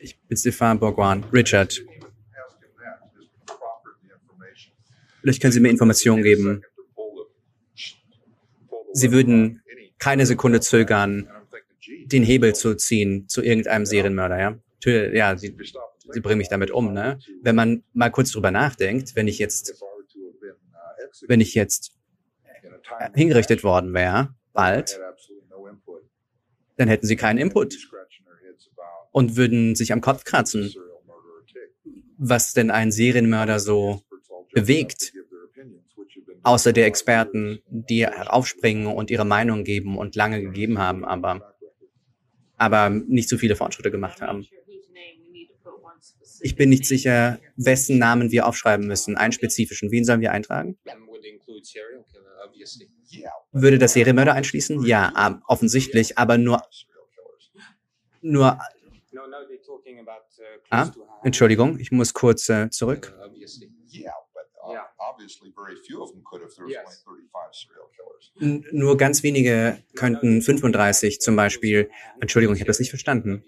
Ich bin Stefan Bourgoin. Richard. Vielleicht können Sie mir Informationen geben. Sie würden keine Sekunde zögern, den Hebel zu ziehen zu irgendeinem Serienmörder, ja? Ja, Sie, Sie bringen mich damit um, ne? Wenn man mal kurz drüber nachdenkt, wenn ich jetzt, wenn ich jetzt hingerichtet worden wäre, bald, dann hätten Sie keinen Input und würden sich am Kopf kratzen, was denn ein Serienmörder so bewegt, außer der Experten, die heraufspringen und ihre Meinung geben und lange gegeben haben, aber, aber nicht so viele Fortschritte gemacht haben. Ich bin nicht sicher, wessen Namen wir aufschreiben müssen, einen spezifischen. Wen sollen wir eintragen? Würde das Serienmörder einschließen? Ja, offensichtlich, aber nur, nur Ah, Entschuldigung, ich muss kurz äh, zurück. N nur ganz wenige könnten 35 zum Beispiel. Entschuldigung, ich habe das nicht verstanden.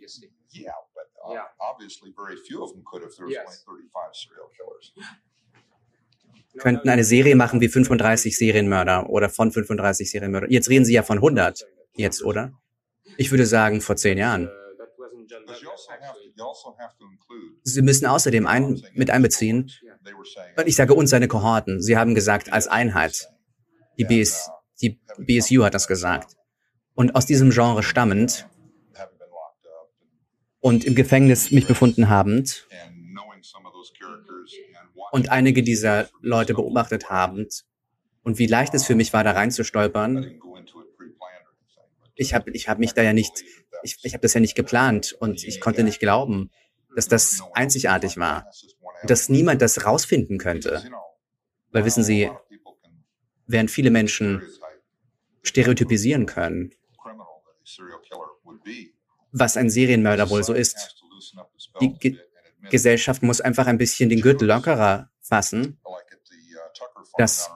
Könnten eine Serie machen wie 35 Serienmörder oder von 35 Serienmörder. Jetzt reden Sie ja von 100 jetzt, oder? Ich würde sagen, vor zehn Jahren. Sie müssen außerdem ein, mit einbeziehen, und ich sage uns seine Kohorten. Sie haben gesagt, als Einheit. Die, BS, die BSU hat das gesagt. Und aus diesem Genre stammend und im Gefängnis mich befunden habend und einige dieser Leute beobachtet habend und wie leicht es für mich war, da reinzustolpern. Ich habe ich hab mich da ja nicht ich, ich habe das ja nicht geplant und ich konnte nicht glauben, dass das einzigartig war, dass niemand das rausfinden könnte. Weil wissen Sie, während viele Menschen stereotypisieren können, was ein Serienmörder wohl so ist, die Gesellschaft muss einfach ein bisschen den Gürtel lockerer fassen, dass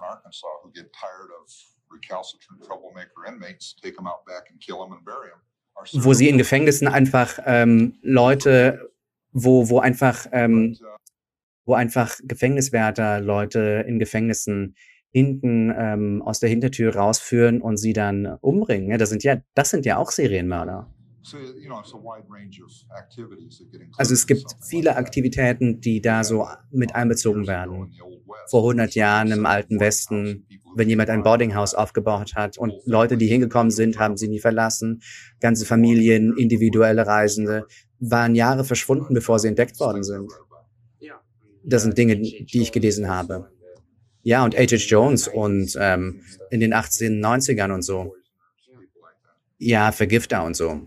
wo sie in Gefängnissen einfach ähm, Leute, wo, wo einfach, ähm, wo einfach Gefängniswärter Leute in Gefängnissen hinten ähm, aus der Hintertür rausführen und sie dann umbringen. Ja, das sind ja, das sind ja auch Serienmörder. Also es gibt viele Aktivitäten, die da so mit einbezogen werden. Vor 100 Jahren im Alten Westen, wenn jemand ein Boardinghaus aufgebaut hat und Leute, die hingekommen sind, haben sie nie verlassen. Ganze Familien, individuelle Reisende waren Jahre verschwunden, bevor sie entdeckt worden sind. Das sind Dinge, die ich gelesen habe. Ja, und H.H. Jones und ähm, in den 1890ern und so. Ja, Vergifter und so.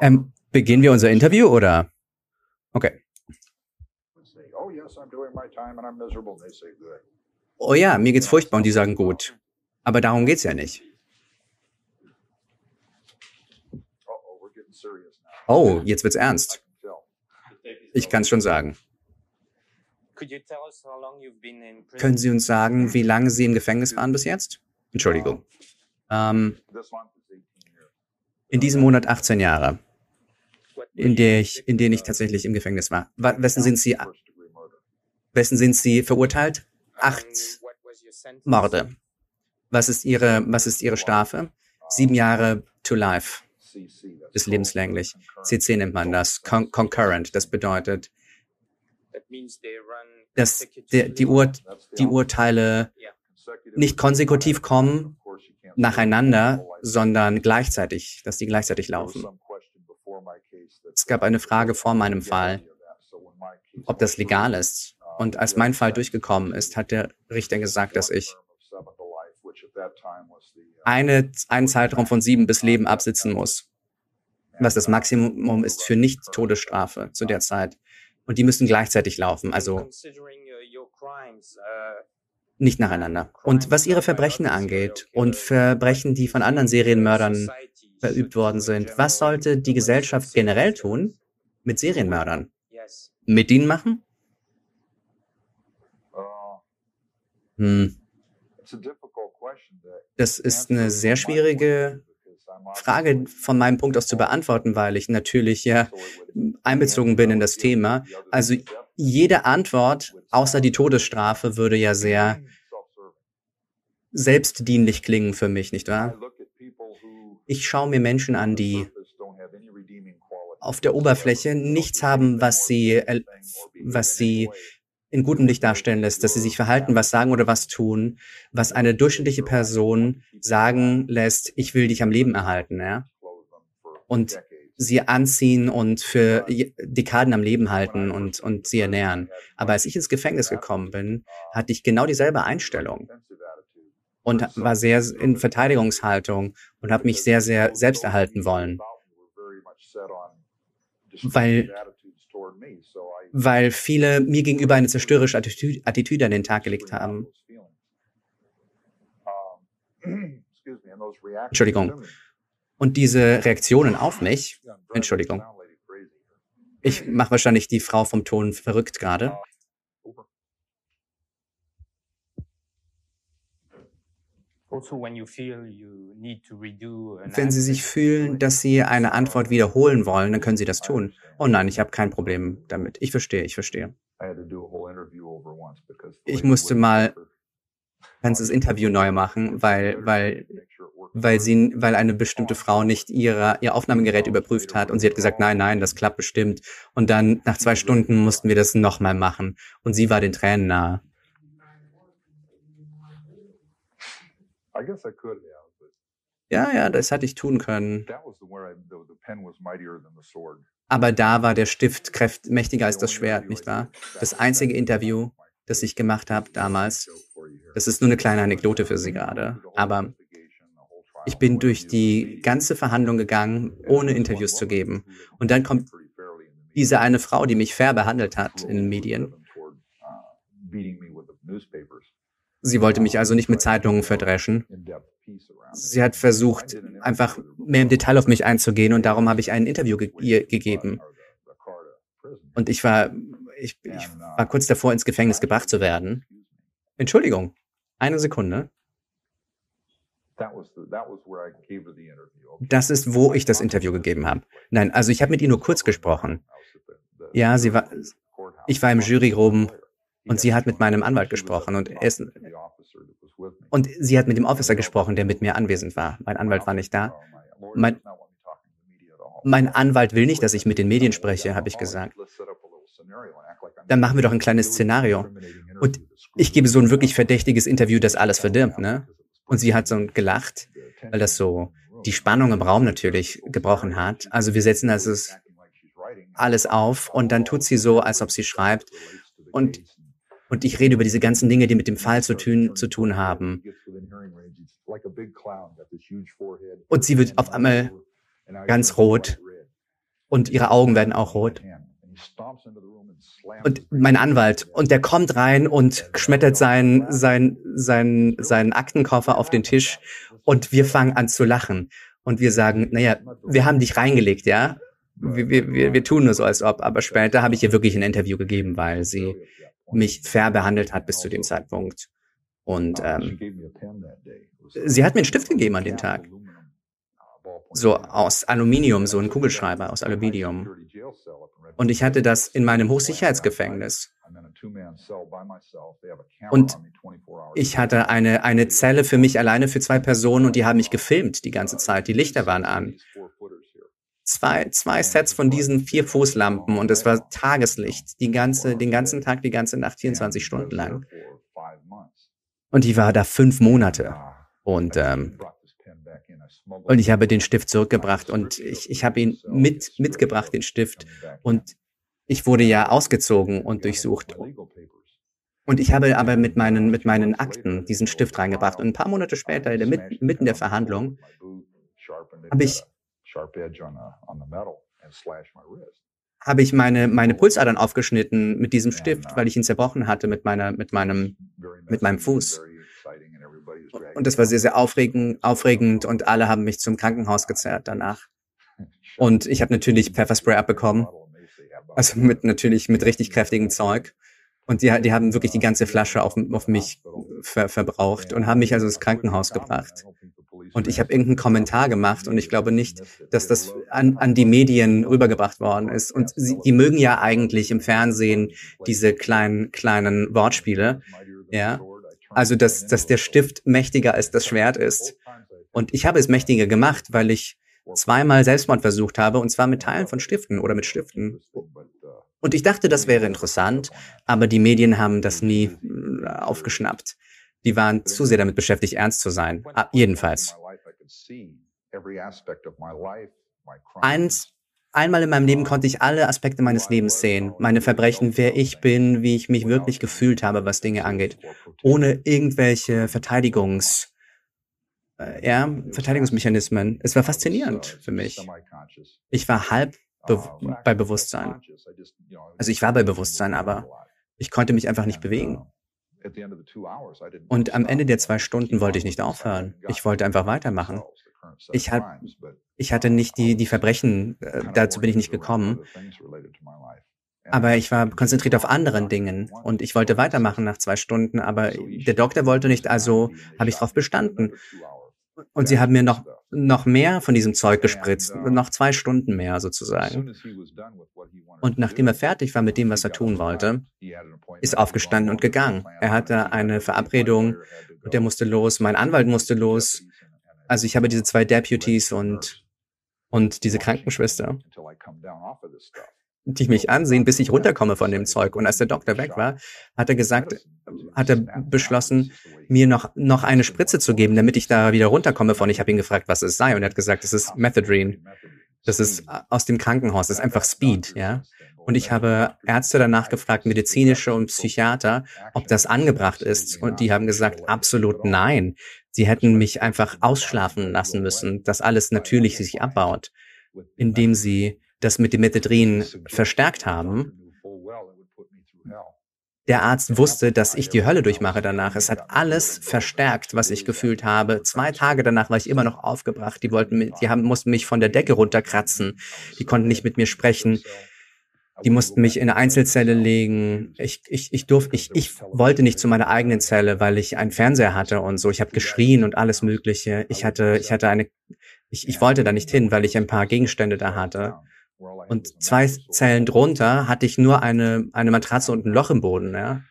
Ähm, beginnen wir unser Interview oder? Okay. Oh ja, mir geht's furchtbar und die sagen gut. Aber darum geht's ja nicht. Oh, jetzt wird's ernst. Ich kann's schon sagen. Können Sie uns sagen, wie lange Sie im Gefängnis waren bis jetzt? Entschuldigung. Ähm, in diesem Monat 18 Jahre, in, der ich, in denen ich tatsächlich im Gefängnis war. Wessen sind Sie, wessen sind Sie verurteilt? Acht Morde. Was ist Ihre, was ist Ihre Strafe? Sieben Jahre to life. Bis lebenslänglich. CC nennt man das. Con concurrent. Das bedeutet, dass die, Ur die Urteile nicht konsekutiv kommen, nacheinander, sondern gleichzeitig, dass die gleichzeitig laufen. Es gab eine Frage vor meinem Fall, ob das legal ist. Und als mein Fall durchgekommen ist, hat der Richter gesagt, dass ich eine, einen Zeitraum von sieben bis Leben absitzen muss, was das Maximum ist für Nicht-Todesstrafe zu der Zeit. Und die müssen gleichzeitig laufen. Also nicht nacheinander. Und was ihre Verbrechen angeht und Verbrechen, die von anderen Serienmördern verübt worden sind, was sollte die Gesellschaft generell tun mit Serienmördern? Mit ihnen machen? Hm. Das ist eine sehr schwierige Frage von meinem Punkt aus zu beantworten, weil ich natürlich ja einbezogen bin in das Thema. Also jede Antwort außer die Todesstrafe würde ja sehr selbstdienlich klingen für mich, nicht wahr? Ich schaue mir Menschen an, die auf der Oberfläche nichts haben, was sie, was sie in gutem Licht darstellen lässt, dass sie sich verhalten, was sagen oder was tun, was eine durchschnittliche Person sagen lässt, ich will dich am Leben erhalten, ja. Und sie anziehen und für Dekaden am Leben halten und, und sie ernähren. Aber als ich ins Gefängnis gekommen bin, hatte ich genau dieselbe Einstellung und war sehr in Verteidigungshaltung und habe mich sehr, sehr selbst erhalten wollen. Weil weil viele mir gegenüber eine zerstörerische Attitüde, Attitüde an den Tag gelegt haben. Entschuldigung. Und diese Reaktionen auf mich, Entschuldigung. Ich mache wahrscheinlich die Frau vom Ton verrückt gerade. Also Wenn Sie sich fühlen, dass Sie eine Antwort wiederholen wollen, dann können Sie das tun. Oh nein, ich habe kein Problem damit. Ich verstehe, ich verstehe. Ich musste mal ein ganzes Interview neu machen, weil, weil, weil sie, weil eine bestimmte Frau nicht ihre, ihr Aufnahmegerät überprüft hat und sie hat gesagt, nein, nein, das klappt bestimmt. Und dann nach zwei Stunden mussten wir das nochmal machen und sie war den Tränen nahe. Ja, ja, das hätte ich tun können. Aber da war der Stift kräft mächtiger als das Schwert, nicht wahr? Das einzige Interview, das ich gemacht habe damals, das ist nur eine kleine Anekdote für Sie gerade, aber ich bin durch die ganze Verhandlung gegangen, ohne Interviews zu geben. Und dann kommt diese eine Frau, die mich fair behandelt hat in den Medien. Sie wollte mich also nicht mit Zeitungen verdreschen. Sie hat versucht, einfach mehr im Detail auf mich einzugehen und darum habe ich ein Interview ge ihr gegeben. Und ich war, ich, ich war kurz davor, ins Gefängnis gebracht zu werden. Entschuldigung, eine Sekunde. Das ist, wo ich das Interview gegeben habe. Nein, also ich habe mit ihr nur kurz gesprochen. Ja, sie war, ich war im Juryraum und sie hat mit meinem Anwalt gesprochen und es, und sie hat mit dem Officer gesprochen, der mit mir anwesend war. Mein Anwalt war nicht da. Mein, mein Anwalt will nicht, dass ich mit den Medien spreche, habe ich gesagt. Dann machen wir doch ein kleines Szenario. Und ich gebe so ein wirklich verdächtiges Interview, das alles verdirbt, ne? Und sie hat so gelacht, weil das so die Spannung im Raum natürlich gebrochen hat. Also wir setzen also alles auf und dann tut sie so, als ob sie schreibt. Und und ich rede über diese ganzen Dinge, die mit dem Fall zu tun, zu tun haben. Und sie wird auf einmal ganz rot und ihre Augen werden auch rot. Und mein Anwalt, und der kommt rein und schmettert seinen, seinen, seinen, seinen Aktenkoffer auf den Tisch und wir fangen an zu lachen. Und wir sagen, naja, wir haben dich reingelegt, ja? Wir, wir, wir tun nur so, als ob. Aber später habe ich ihr wirklich ein Interview gegeben, weil sie mich fair behandelt hat bis zu dem Zeitpunkt. Und ähm, sie hat mir einen Stift gegeben an dem Tag. So aus Aluminium, so ein Kugelschreiber aus Aluminium. Und ich hatte das in meinem Hochsicherheitsgefängnis. Und ich hatte eine, eine Zelle für mich alleine für zwei Personen und die haben mich gefilmt die ganze Zeit. Die Lichter waren an zwei, zwei Sets von diesen vier Fußlampen und es war Tageslicht, die ganze, den ganzen Tag, die ganze Nacht, 24 Stunden lang. Und ich war da fünf Monate. Und, ähm, und ich habe den Stift zurückgebracht und ich, ich habe ihn mit, mitgebracht, den Stift. Und ich wurde ja ausgezogen und durchsucht. Und ich habe aber mit meinen, mit meinen Akten diesen Stift reingebracht. Und ein paar Monate später, in der, mitten der Verhandlung, habe ich habe ich meine, meine Pulsadern aufgeschnitten mit diesem Stift, uh, weil ich ihn zerbrochen hatte mit meiner, mit meinem, mit meinem Fuß. Und das war sehr, sehr aufregend, aufregend und alle haben mich zum Krankenhaus gezerrt danach. Und ich habe natürlich Pfefferspray abbekommen. Also mit natürlich mit richtig kräftigem Zeug. Und die, die haben wirklich die ganze Flasche auf, auf mich ver, verbraucht und haben mich also ins Krankenhaus gebracht. Und ich habe irgendeinen Kommentar gemacht und ich glaube nicht, dass das an, an die Medien rübergebracht worden ist. Und sie, die mögen ja eigentlich im Fernsehen diese kleinen, kleinen Wortspiele. Ja. Also, dass, dass der Stift mächtiger als das Schwert ist. Und ich habe es mächtiger gemacht, weil ich zweimal Selbstmord versucht habe, und zwar mit Teilen von Stiften oder mit Stiften. Und ich dachte, das wäre interessant, aber die Medien haben das nie äh, aufgeschnappt. Die waren zu sehr damit beschäftigt, ernst zu sein. Ah, jedenfalls. Eins, einmal in meinem Leben konnte ich alle Aspekte meines Lebens sehen. Meine Verbrechen, wer ich bin, wie ich mich wirklich gefühlt habe, was Dinge angeht. Ohne irgendwelche Verteidigungs, äh, ja, Verteidigungsmechanismen. Es war faszinierend für mich. Ich war halb be bei Bewusstsein. Also ich war bei Bewusstsein, aber ich konnte mich einfach nicht bewegen. Und am Ende der zwei Stunden wollte ich nicht aufhören. Ich wollte einfach weitermachen. Ich, hat, ich hatte nicht die, die Verbrechen, äh, dazu bin ich nicht gekommen. Aber ich war konzentriert auf anderen Dingen und ich wollte weitermachen nach zwei Stunden, aber der Doktor wollte nicht, also habe ich darauf bestanden. Und sie haben mir noch, noch mehr von diesem Zeug gespritzt, noch zwei Stunden mehr sozusagen. Und nachdem er fertig war mit dem, was er tun wollte, ist aufgestanden und gegangen. Er hatte eine Verabredung und der musste los, mein Anwalt musste los. Also ich habe diese zwei Deputies und, und diese Krankenschwester die mich ansehen, bis ich runterkomme von dem Zeug. Und als der Doktor weg war, hat er gesagt, hat er beschlossen, mir noch, noch eine Spritze zu geben, damit ich da wieder runterkomme von. Ich habe ihn gefragt, was es sei. Und er hat gesagt, es ist Methadone. Das ist aus dem Krankenhaus. Das ist einfach Speed, ja. Und ich habe Ärzte danach gefragt, medizinische und Psychiater, ob das angebracht ist. Und die haben gesagt, absolut nein. Sie hätten mich einfach ausschlafen lassen müssen, dass alles natürlich sich abbaut, indem sie das mit dem Methadrin verstärkt haben, der Arzt wusste, dass ich die Hölle durchmache danach. Es hat alles verstärkt, was ich gefühlt habe. Zwei Tage danach war ich immer noch aufgebracht. Die wollten, die haben, mussten mich von der Decke runterkratzen. Die konnten nicht mit mir sprechen. Die mussten mich in eine Einzelzelle legen. Ich, ich, ich durfte, ich, ich wollte nicht zu meiner eigenen Zelle, weil ich einen Fernseher hatte und so. Ich habe geschrien und alles Mögliche. Ich hatte, ich hatte eine, ich, ich wollte da nicht hin, weil ich ein paar Gegenstände da hatte. Und zwei Zellen drunter hatte ich nur eine, eine Matratze und ein Loch im Boden, ja.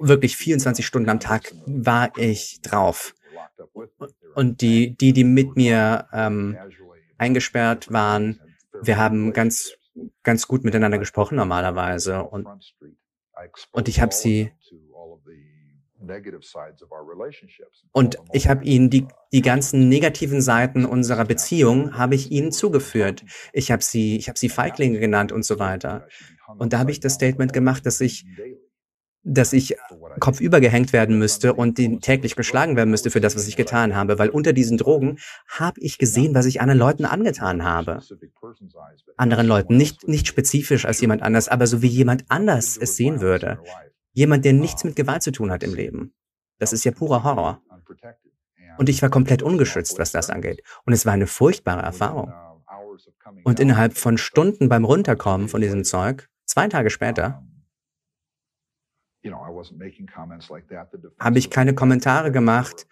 Wirklich 24 Stunden am Tag war ich drauf. Und die, die, die mit mir ähm, eingesperrt waren, wir haben ganz, ganz gut miteinander gesprochen normalerweise. Und, und ich habe sie und ich habe ihnen die, die ganzen negativen Seiten unserer Beziehung habe ich ihnen zugeführt. Ich habe sie, ich habe sie Feiglinge genannt und so weiter. Und da habe ich das Statement gemacht, dass ich, dass ich kopfüber gehängt werden müsste und täglich geschlagen werden müsste für das, was ich getan habe, weil unter diesen Drogen habe ich gesehen, was ich anderen Leuten angetan habe. Anderen Leuten, nicht, nicht spezifisch als jemand anders, aber so wie jemand anders es sehen würde. Jemand, der nichts mit Gewalt zu tun hat im Leben. Das ist ja purer Horror. Und ich war komplett ungeschützt, was das angeht. Und es war eine furchtbare Erfahrung. Und innerhalb von Stunden beim Runterkommen von diesem Zeug, zwei Tage später, habe ich keine Kommentare gemacht.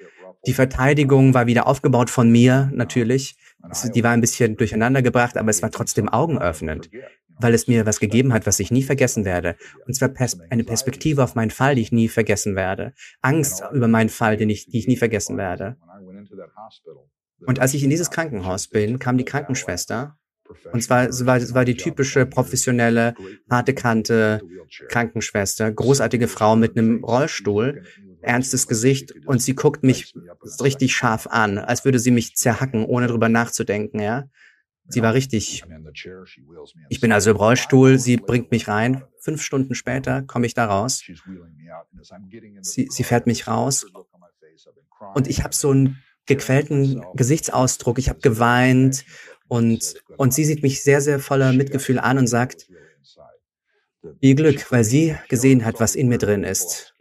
Die Verteidigung war wieder aufgebaut von mir, natürlich. Die war ein bisschen durcheinander gebracht, aber es war trotzdem augenöffnend weil es mir was gegeben hat, was ich nie vergessen werde. Und zwar pers eine Perspektive auf meinen Fall, die ich nie vergessen werde. Angst über meinen Fall, den ich, die ich nie vergessen werde. Und als ich in dieses Krankenhaus bin, kam die Krankenschwester. Und zwar es war, es war die typische professionelle, harte Kante Krankenschwester, großartige Frau mit einem Rollstuhl, ernstes Gesicht und sie guckt mich richtig scharf an, als würde sie mich zerhacken, ohne drüber nachzudenken, ja. Sie war richtig. Ich bin also im Rollstuhl, sie bringt mich rein. Fünf Stunden später komme ich da raus. Sie, sie fährt mich raus. Und ich habe so einen gequälten Gesichtsausdruck. Ich habe geweint. Und, und sie sieht mich sehr, sehr voller Mitgefühl an und sagt, ihr Glück, weil sie gesehen hat, was in mir drin ist.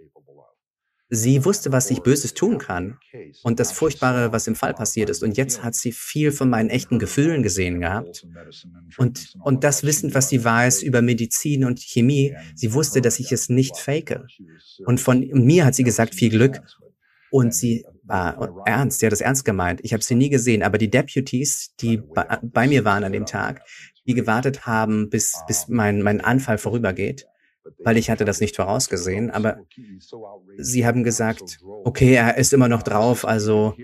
Sie wusste, was ich Böses tun kann und das Furchtbare, was im Fall passiert ist. Und jetzt hat sie viel von meinen echten Gefühlen gesehen gehabt. Und, und das Wissen, was sie weiß über Medizin und Chemie, sie wusste, dass ich es nicht fake. Und von mir hat sie gesagt, viel Glück. Und sie war ernst, sie hat es ernst gemeint. Ich habe sie nie gesehen, aber die Deputies, die bei, bei mir waren an dem Tag, die gewartet haben, bis, bis mein, mein Anfall vorübergeht, weil ich hatte das nicht vorausgesehen, aber sie haben gesagt, okay, er ist immer noch drauf, also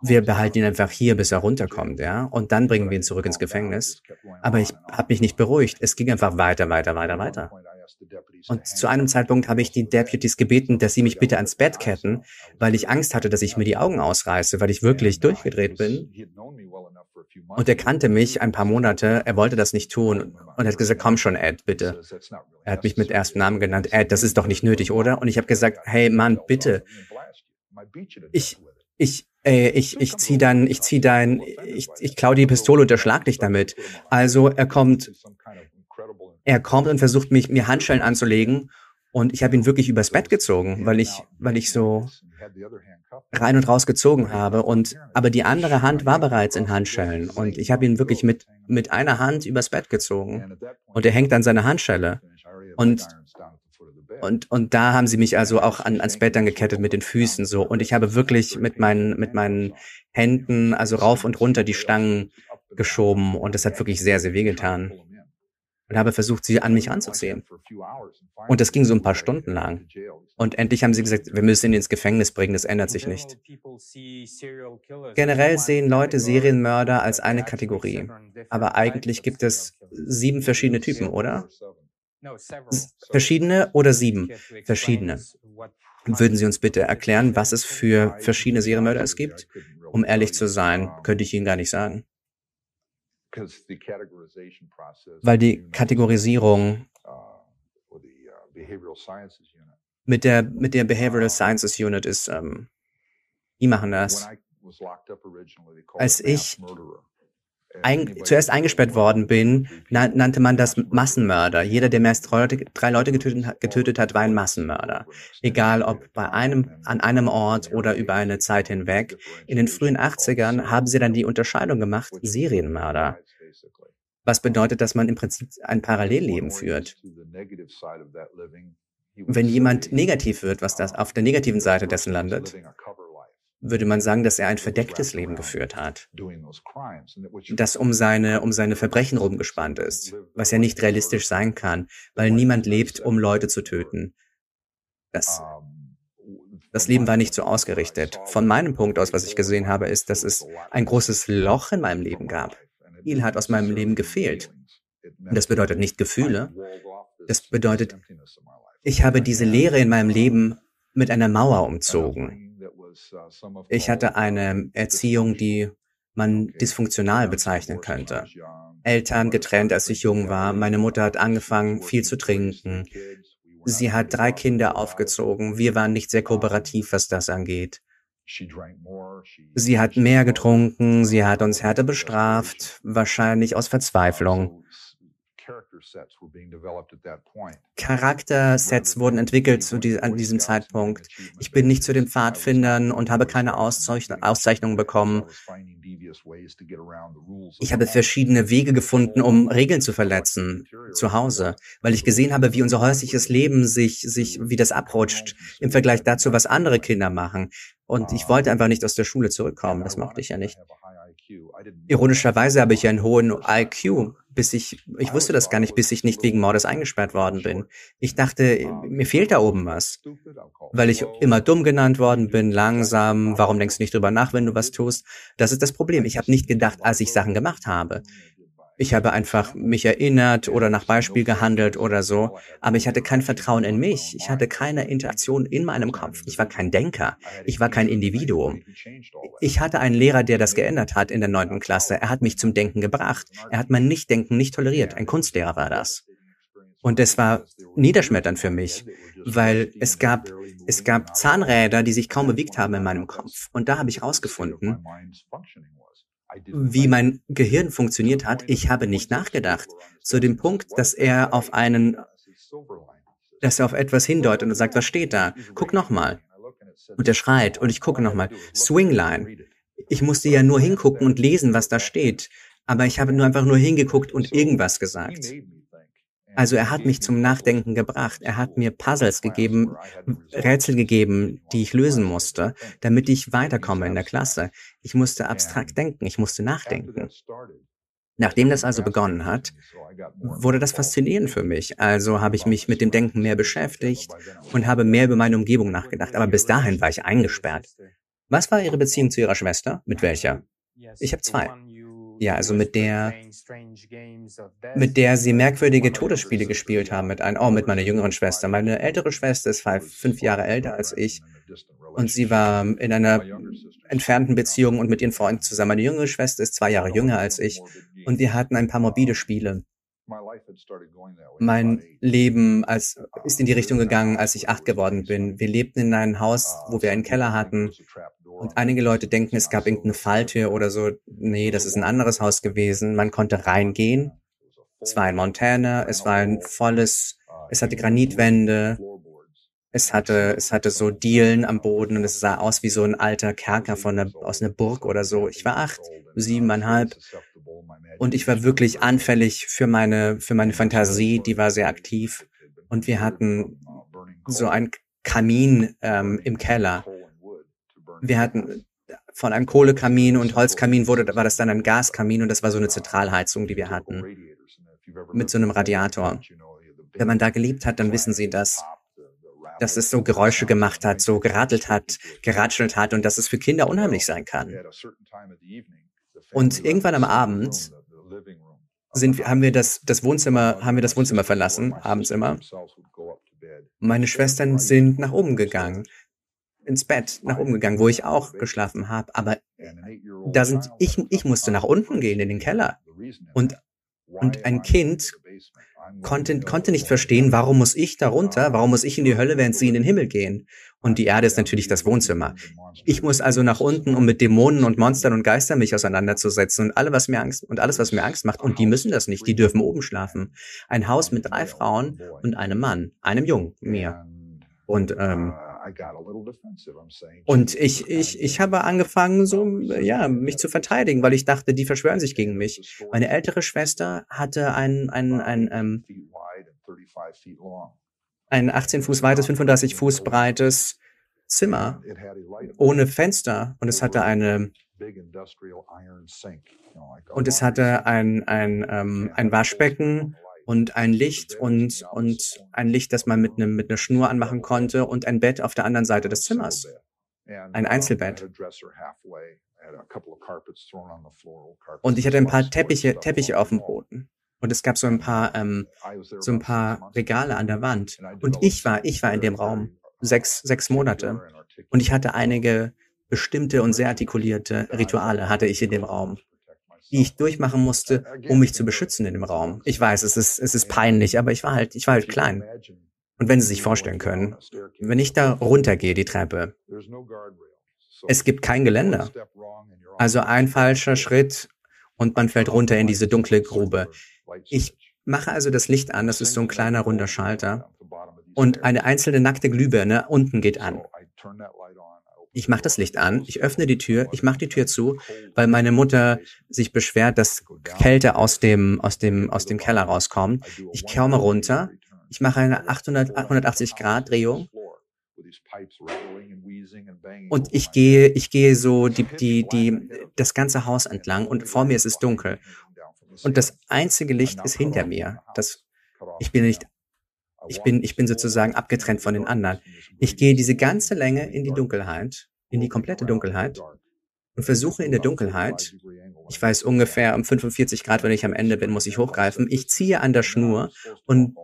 wir behalten ihn einfach hier, bis er runterkommt, ja, und dann bringen wir ihn zurück ins Gefängnis. Aber ich habe mich nicht beruhigt. Es ging einfach weiter, weiter, weiter, weiter. Und zu einem Zeitpunkt habe ich die Deputies gebeten, dass sie mich bitte ans Bett ketten, weil ich Angst hatte, dass ich mir die Augen ausreiße, weil ich wirklich durchgedreht bin. Und er kannte mich ein paar Monate, er wollte das nicht tun und hat gesagt, komm schon, Ed, bitte. Er hat mich mit ersten Namen genannt, Ed, das ist doch nicht nötig, oder? Und ich habe gesagt, hey Mann, bitte. Ich, ich, äh, ich, ich zieh dann, ich zieh dein, ich, ich klau die Pistole und erschlag dich damit. Also er kommt, er kommt und versucht mich, mir Handschellen anzulegen. Und ich habe ihn wirklich übers Bett gezogen, weil ich, weil ich so rein und raus gezogen habe. Und aber die andere Hand war bereits in Handschellen. Und ich habe ihn wirklich mit mit einer Hand übers Bett gezogen. Und er hängt an seiner Handschelle. Und und und da haben sie mich also auch an, ans Bett dann gekettet mit den Füßen so und ich habe wirklich mit meinen mit meinen Händen also rauf und runter die Stangen geschoben und es hat wirklich sehr sehr wehgetan und habe versucht, sie an mich anzuziehen. Und das ging so ein paar Stunden lang. Und endlich haben sie gesagt, wir müssen ihn ins Gefängnis bringen, das ändert sich nicht. Generell sehen Leute Serienmörder als eine Kategorie. Aber eigentlich gibt es sieben verschiedene Typen, oder? Verschiedene oder sieben? Verschiedene. Würden Sie uns bitte erklären, was es für verschiedene Serienmörder es gibt? Um ehrlich zu sein, könnte ich Ihnen gar nicht sagen weil die Kategorisierung uh, uh, mit der, mit der Behavioral Sciences Unit ist, ähm, die machen das. Als ich ein, zuerst eingesperrt worden bin, nannte man das Massenmörder. Jeder, der mehr als drei Leute, drei Leute getötet, getötet, hat, war ein Massenmörder. Egal ob bei einem, an einem Ort oder über eine Zeit hinweg. In den frühen 80ern haben sie dann die Unterscheidung gemacht, Serienmörder. Was bedeutet, dass man im Prinzip ein Parallelleben führt. Wenn jemand negativ wird, was das auf der negativen Seite dessen landet, würde man sagen, dass er ein verdecktes Leben geführt hat, das um seine, um seine Verbrechen rumgespannt ist, was ja nicht realistisch sein kann, weil niemand lebt, um Leute zu töten. Das, das Leben war nicht so ausgerichtet. Von meinem Punkt aus, was ich gesehen habe, ist, dass es ein großes Loch in meinem Leben gab. Viel hat aus meinem Leben gefehlt. Das bedeutet nicht Gefühle. Das bedeutet, ich habe diese Leere in meinem Leben mit einer Mauer umzogen. Ich hatte eine Erziehung, die man dysfunktional bezeichnen könnte. Eltern getrennt, als ich jung war. Meine Mutter hat angefangen, viel zu trinken. Sie hat drei Kinder aufgezogen. Wir waren nicht sehr kooperativ, was das angeht. Sie hat mehr getrunken, sie hat uns härter bestraft, wahrscheinlich aus Verzweiflung. Charaktersets wurden entwickelt zu die, an diesem Zeitpunkt. Ich bin nicht zu den Pfadfindern und habe keine Auszeichnungen bekommen. Ich habe verschiedene Wege gefunden, um Regeln zu verletzen, zu Hause, weil ich gesehen habe, wie unser häusliches Leben sich, sich, wie das abrutscht im Vergleich dazu, was andere Kinder machen. Und ich wollte einfach nicht aus der Schule zurückkommen. Das mochte ich ja nicht. Ironischerweise habe ich einen hohen IQ, bis ich, ich wusste das gar nicht, bis ich nicht wegen Mordes eingesperrt worden bin. Ich dachte, mir fehlt da oben was. Weil ich immer dumm genannt worden bin, langsam, warum denkst du nicht drüber nach, wenn du was tust? Das ist das Problem. Ich habe nicht gedacht, als ich Sachen gemacht habe. Ich habe einfach mich erinnert oder nach Beispiel gehandelt oder so, aber ich hatte kein Vertrauen in mich. Ich hatte keine Interaktion in meinem Kopf. Ich war kein Denker. Ich war kein Individuum. Ich hatte einen Lehrer, der das geändert hat in der neunten Klasse. Er hat mich zum Denken gebracht. Er hat mein Nichtdenken nicht toleriert. Ein Kunstlehrer war das. Und es war niederschmetternd für mich, weil es gab, es gab Zahnräder, die sich kaum bewegt haben in meinem Kopf. Und da habe ich herausgefunden, wie mein Gehirn funktioniert hat, ich habe nicht nachgedacht. Zu dem Punkt, dass er auf einen, dass er auf etwas hindeutet und sagt, was steht da? Guck nochmal. Und er schreit und ich gucke nochmal. Swingline. Ich musste ja nur hingucken und lesen, was da steht. Aber ich habe nur einfach nur hingeguckt und irgendwas gesagt. Also er hat mich zum Nachdenken gebracht. Er hat mir Puzzles gegeben, Rätsel gegeben, die ich lösen musste, damit ich weiterkomme in der Klasse. Ich musste abstrakt denken, ich musste nachdenken. Nachdem das also begonnen hat, wurde das faszinierend für mich. Also habe ich mich mit dem Denken mehr beschäftigt und habe mehr über meine Umgebung nachgedacht. Aber bis dahin war ich eingesperrt. Was war Ihre Beziehung zu Ihrer Schwester? Mit welcher? Ich habe zwei. Ja, also mit der, mit der sie merkwürdige Todesspiele gespielt haben, mit einem, oh, mit meiner jüngeren Schwester. Meine ältere Schwester ist fünf Jahre älter als ich und sie war in einer entfernten Beziehung und mit ihren Freunden zusammen. Meine jüngere Schwester ist zwei Jahre jünger als ich und wir hatten ein paar morbide Spiele. Mein Leben als, ist in die Richtung gegangen, als ich acht geworden bin. Wir lebten in einem Haus, wo wir einen Keller hatten. Und einige Leute denken, es gab irgendeine Falltür oder so. Nee, das ist ein anderes Haus gewesen. Man konnte reingehen. Es war in Montana. Es war ein volles, es hatte Granitwände. Es hatte, es hatte so Dielen am Boden und es sah aus wie so ein alter Kerker von einer, aus einer Burg oder so. Ich war acht, siebeneinhalb und ich war wirklich anfällig für meine, für meine Fantasie, die war sehr aktiv. Und wir hatten so ein Kamin ähm, im Keller. Wir hatten von einem Kohlekamin und Holzkamin wurde, war das dann ein Gaskamin und das war so eine Zentralheizung, die wir hatten. Mit so einem Radiator. Wenn man da gelebt hat, dann wissen Sie das dass es so Geräusche gemacht hat, so geradelt hat, geratschelt hat und dass es für Kinder unheimlich sein kann. Und irgendwann am Abend sind, haben wir das, das Wohnzimmer, haben wir das Wohnzimmer verlassen, abends immer. Meine Schwestern sind nach oben gegangen, ins Bett, nach oben gegangen, wo ich auch geschlafen habe. Aber da sind, ich, ich musste nach unten gehen, in den Keller. Und, und ein Kind konnte, konnte nicht verstehen, warum muss ich da runter, warum muss ich in die Hölle, während sie in den Himmel gehen. Und die Erde ist natürlich das Wohnzimmer. Ich muss also nach unten, um mit Dämonen und Monstern und Geistern mich auseinanderzusetzen und alle, was mir Angst, und alles, was mir Angst macht. Und die müssen das nicht. Die dürfen oben schlafen. Ein Haus mit drei Frauen und einem Mann, einem Jungen, mir. Und, ähm, und ich, ich, ich habe angefangen, so, ja, mich zu verteidigen, weil ich dachte, die verschwören sich gegen mich. Meine ältere Schwester hatte ein, ein, ein, ähm, ein 18 Fuß weites, 35 Fuß breites Zimmer ohne Fenster. Und es hatte eine und es hatte ein, ein, ähm, ein Waschbecken und ein Licht und, und ein Licht, das man mit, einem, mit einer Schnur anmachen konnte und ein Bett auf der anderen Seite des Zimmers. Ein Einzelbett. Und ich hatte ein paar Teppiche, Teppiche auf dem Boden. Und es gab so ein paar, ähm, so ein paar Regale an der Wand. Und ich war, ich war in dem Raum sechs, sechs Monate. Und ich hatte einige bestimmte und sehr artikulierte Rituale hatte ich in dem Raum die ich durchmachen musste, um mich zu beschützen in dem Raum. Ich weiß, es ist, es ist peinlich, aber ich war halt, ich war halt klein. Und wenn Sie sich vorstellen können, wenn ich da runtergehe, die Treppe, es gibt kein Geländer. Also ein falscher Schritt und man fällt runter in diese dunkle Grube. Ich mache also das Licht an, das ist so ein kleiner runder Schalter. Und eine einzelne nackte Glühbirne unten geht an. Ich mache das Licht an, ich öffne die Tür, ich mache die Tür zu, weil meine Mutter sich beschwert, dass Kälte aus dem, aus dem, aus dem Keller rauskommt. Ich komme runter, ich mache eine 800, 880 Grad Drehung und ich gehe, ich gehe so die, die, die, das ganze Haus entlang und vor mir ist es dunkel. Und das einzige Licht ist hinter mir. Das, ich bin nicht ich bin, ich bin sozusagen abgetrennt von den anderen. Ich gehe diese ganze Länge in die Dunkelheit, in die komplette Dunkelheit und versuche in der Dunkelheit, ich weiß ungefähr um 45 Grad, wenn ich am Ende bin, muss ich hochgreifen, ich ziehe an der Schnur und,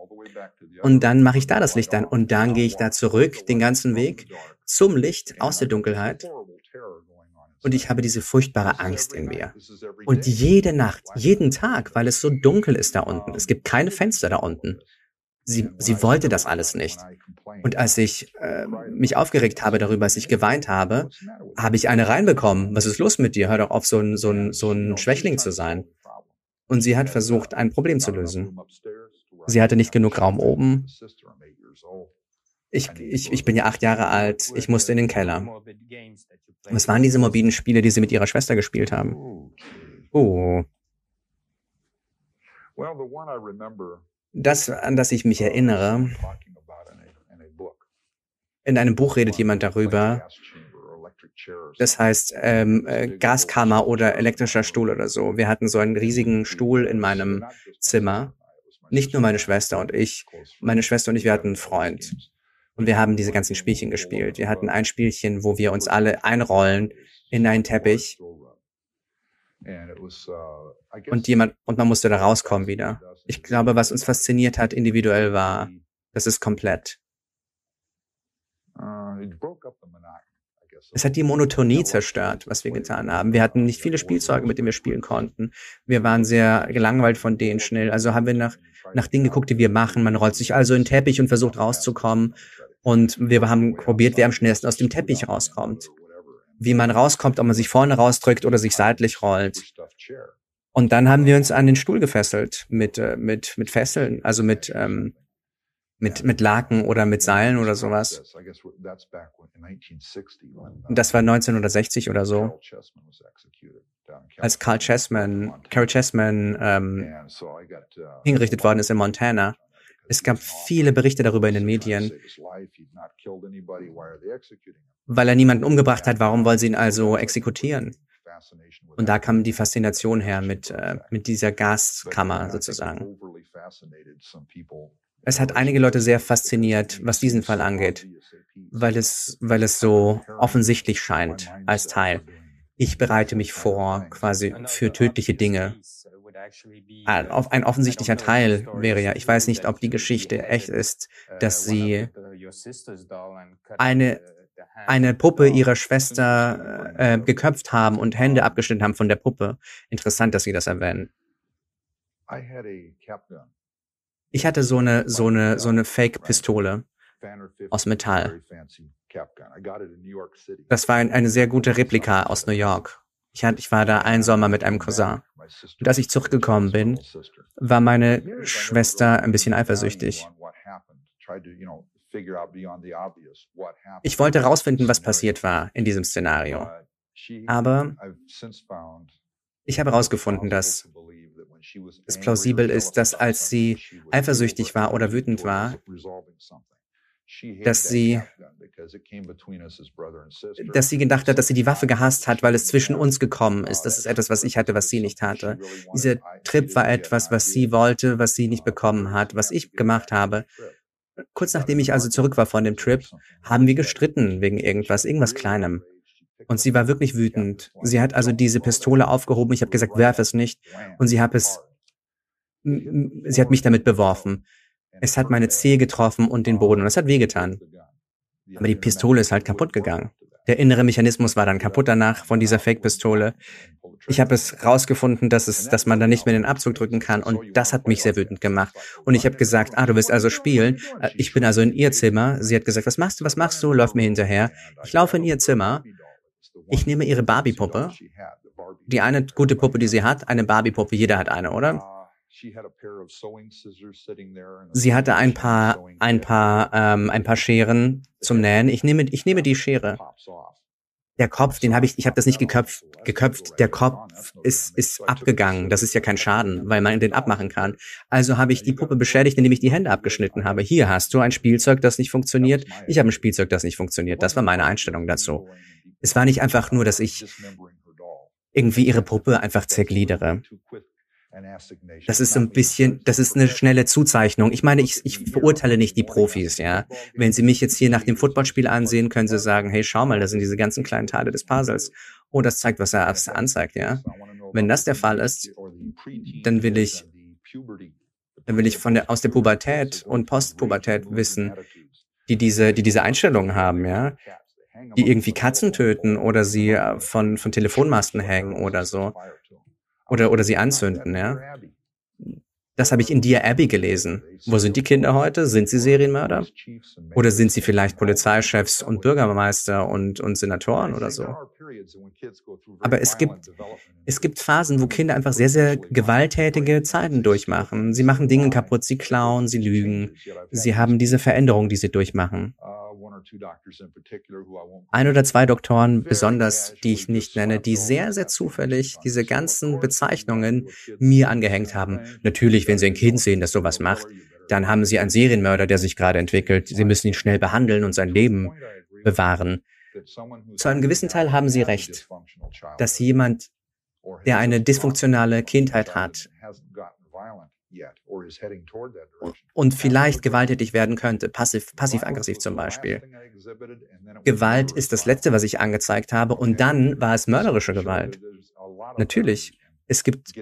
und dann mache ich da das Licht an und dann gehe ich da zurück, den ganzen Weg zum Licht aus der Dunkelheit und ich habe diese furchtbare Angst in mir. Und jede Nacht, jeden Tag, weil es so dunkel ist da unten, es gibt keine Fenster da unten. Sie, sie wollte das alles nicht. Und als ich äh, mich aufgeregt habe darüber, als ich geweint habe, habe ich eine reinbekommen. Was ist los mit dir? Hör doch auf, so ein, so ein, so ein Schwächling zu sein. Und sie hat versucht, ein Problem zu lösen. Sie hatte nicht genug Raum oben. Ich, ich, ich bin ja acht Jahre alt. Ich musste in den Keller. Was waren diese morbiden Spiele, die sie mit ihrer Schwester gespielt haben? Oh. Das, an das ich mich erinnere, in einem Buch redet jemand darüber, das heißt ähm, äh, Gaskammer oder elektrischer Stuhl oder so. Wir hatten so einen riesigen Stuhl in meinem Zimmer. Nicht nur meine Schwester und ich. Meine Schwester und ich, wir hatten einen Freund. Und wir haben diese ganzen Spielchen gespielt. Wir hatten ein Spielchen, wo wir uns alle einrollen in einen Teppich. Und jemand, und man musste da rauskommen wieder. Ich glaube, was uns fasziniert hat individuell war, das ist komplett. Es hat die Monotonie zerstört, was wir getan haben. Wir hatten nicht viele Spielzeuge, mit denen wir spielen konnten. Wir waren sehr gelangweilt von denen schnell. Also haben wir nach, nach Dingen geguckt, die wir machen. Man rollt sich also in den Teppich und versucht rauszukommen. Und wir haben probiert, wer am schnellsten aus dem Teppich rauskommt. Wie man rauskommt, ob man sich vorne rausdrückt oder sich seitlich rollt. Und dann haben wir uns an den Stuhl gefesselt mit, äh, mit, mit Fesseln, also mit, ähm, mit, mit Laken oder mit Seilen oder sowas. Das war 1960 oder so, als Carl Chessman, Carol Chessman ähm, hingerichtet worden ist in Montana. Es gab viele Berichte darüber in den Medien. Weil er niemanden umgebracht hat, warum wollen sie ihn also exekutieren? Und da kam die Faszination her mit, äh, mit dieser Gaskammer sozusagen. Es hat einige Leute sehr fasziniert, was diesen Fall angeht, weil es, weil es so offensichtlich scheint als Teil. Ich bereite mich vor quasi für tödliche Dinge. Ein offensichtlicher Teil wäre ja, ich weiß nicht, ob die Geschichte echt ist, dass sie eine, eine Puppe ihrer Schwester äh, geköpft haben und Hände abgeschnitten haben von der Puppe. Interessant, dass Sie das erwähnen. Ich hatte so eine, so eine, so eine Fake-Pistole aus Metall. Das war ein, eine sehr gute Replika aus New York. Ich, war da einen Sommer mit einem Cousin. Und als ich zurückgekommen bin, war meine Schwester ein bisschen eifersüchtig. Ich wollte herausfinden, was passiert war in diesem Szenario. Aber ich habe herausgefunden, dass es plausibel ist, dass als sie eifersüchtig war oder wütend war, dass sie, dass sie gedacht hat, dass sie die Waffe gehasst hat, weil es zwischen uns gekommen ist. Das ist etwas, was ich hatte, was sie nicht hatte. Dieser Trip war etwas, was sie wollte, was sie nicht bekommen hat, was ich gemacht habe. Kurz nachdem ich also zurück war von dem Trip, haben wir gestritten wegen irgendwas, irgendwas Kleinem. Und sie war wirklich wütend. Sie hat also diese Pistole aufgehoben. Ich habe gesagt, werf es nicht. Und sie hat es, sie hat mich damit beworfen. Es hat meine Zehe getroffen und den Boden und es hat wehgetan. Aber die Pistole ist halt kaputt gegangen. Der innere Mechanismus war dann kaputt danach von dieser Fake-Pistole. Ich habe es rausgefunden, dass es, dass man da nicht mehr den Abzug drücken kann und das hat mich sehr wütend gemacht. Und ich habe gesagt, ah, du willst also spielen. Äh, ich bin also in ihr Zimmer. Sie hat gesagt, was machst du, was machst du? Läuft mir hinterher. Ich laufe in ihr Zimmer ich nehme ihre Barbie-Puppe, die eine gute Puppe, die sie hat, eine Barbie-Puppe, jeder hat eine, oder? Sie hatte ein paar, ein paar, ähm, ein paar Scheren zum Nähen. Ich nehme, ich nehme die Schere. Der Kopf, den habe ich, ich habe das nicht geköpft, geköpft. Der Kopf ist, ist abgegangen. Das ist ja kein Schaden, weil man den abmachen kann. Also habe ich die Puppe beschädigt, indem ich die Hände abgeschnitten habe. Hier hast du ein Spielzeug, das nicht funktioniert. Ich habe ein Spielzeug, das nicht funktioniert. Das war meine Einstellung dazu. Es war nicht einfach nur, dass ich irgendwie ihre Puppe einfach zergliedere. Das ist so ein bisschen, das ist eine schnelle Zuzeichnung. Ich meine, ich, ich verurteile nicht die Profis, ja. Wenn Sie mich jetzt hier nach dem Footballspiel ansehen, können Sie sagen, hey, schau mal, das sind diese ganzen kleinen Teile des Puzzles. Oh, das zeigt, was er anzeigt, ja. Wenn das der Fall ist, dann will ich, dann will ich von der, aus der Pubertät und Postpubertät wissen, die diese, die diese Einstellungen haben, ja die irgendwie Katzen töten oder sie äh, von, von Telefonmasten hängen oder so. Oder, oder sie anzünden, ja. Das habe ich in Dear Abby gelesen. Wo sind die Kinder heute? Sind sie Serienmörder? Oder sind sie vielleicht Polizeichefs und Bürgermeister und, und Senatoren oder so? Aber es gibt, es gibt Phasen, wo Kinder einfach sehr, sehr gewalttätige Zeiten durchmachen. Sie machen Dinge kaputt, sie klauen, sie lügen. Sie haben diese Veränderung, die sie durchmachen. Ein oder zwei Doktoren besonders, die ich nicht nenne, die sehr, sehr zufällig diese ganzen Bezeichnungen mir angehängt haben. Natürlich, wenn sie ein Kind sehen, das sowas macht, dann haben sie einen Serienmörder, der sich gerade entwickelt. Sie müssen ihn schnell behandeln und sein Leben bewahren. Zu einem gewissen Teil haben Sie recht, dass jemand, der eine dysfunktionale Kindheit hat und vielleicht gewalttätig werden könnte, passiv, passiv-aggressiv zum Beispiel. Gewalt ist das Letzte, was ich angezeigt habe, und dann war es mörderische Gewalt. Natürlich, es gibt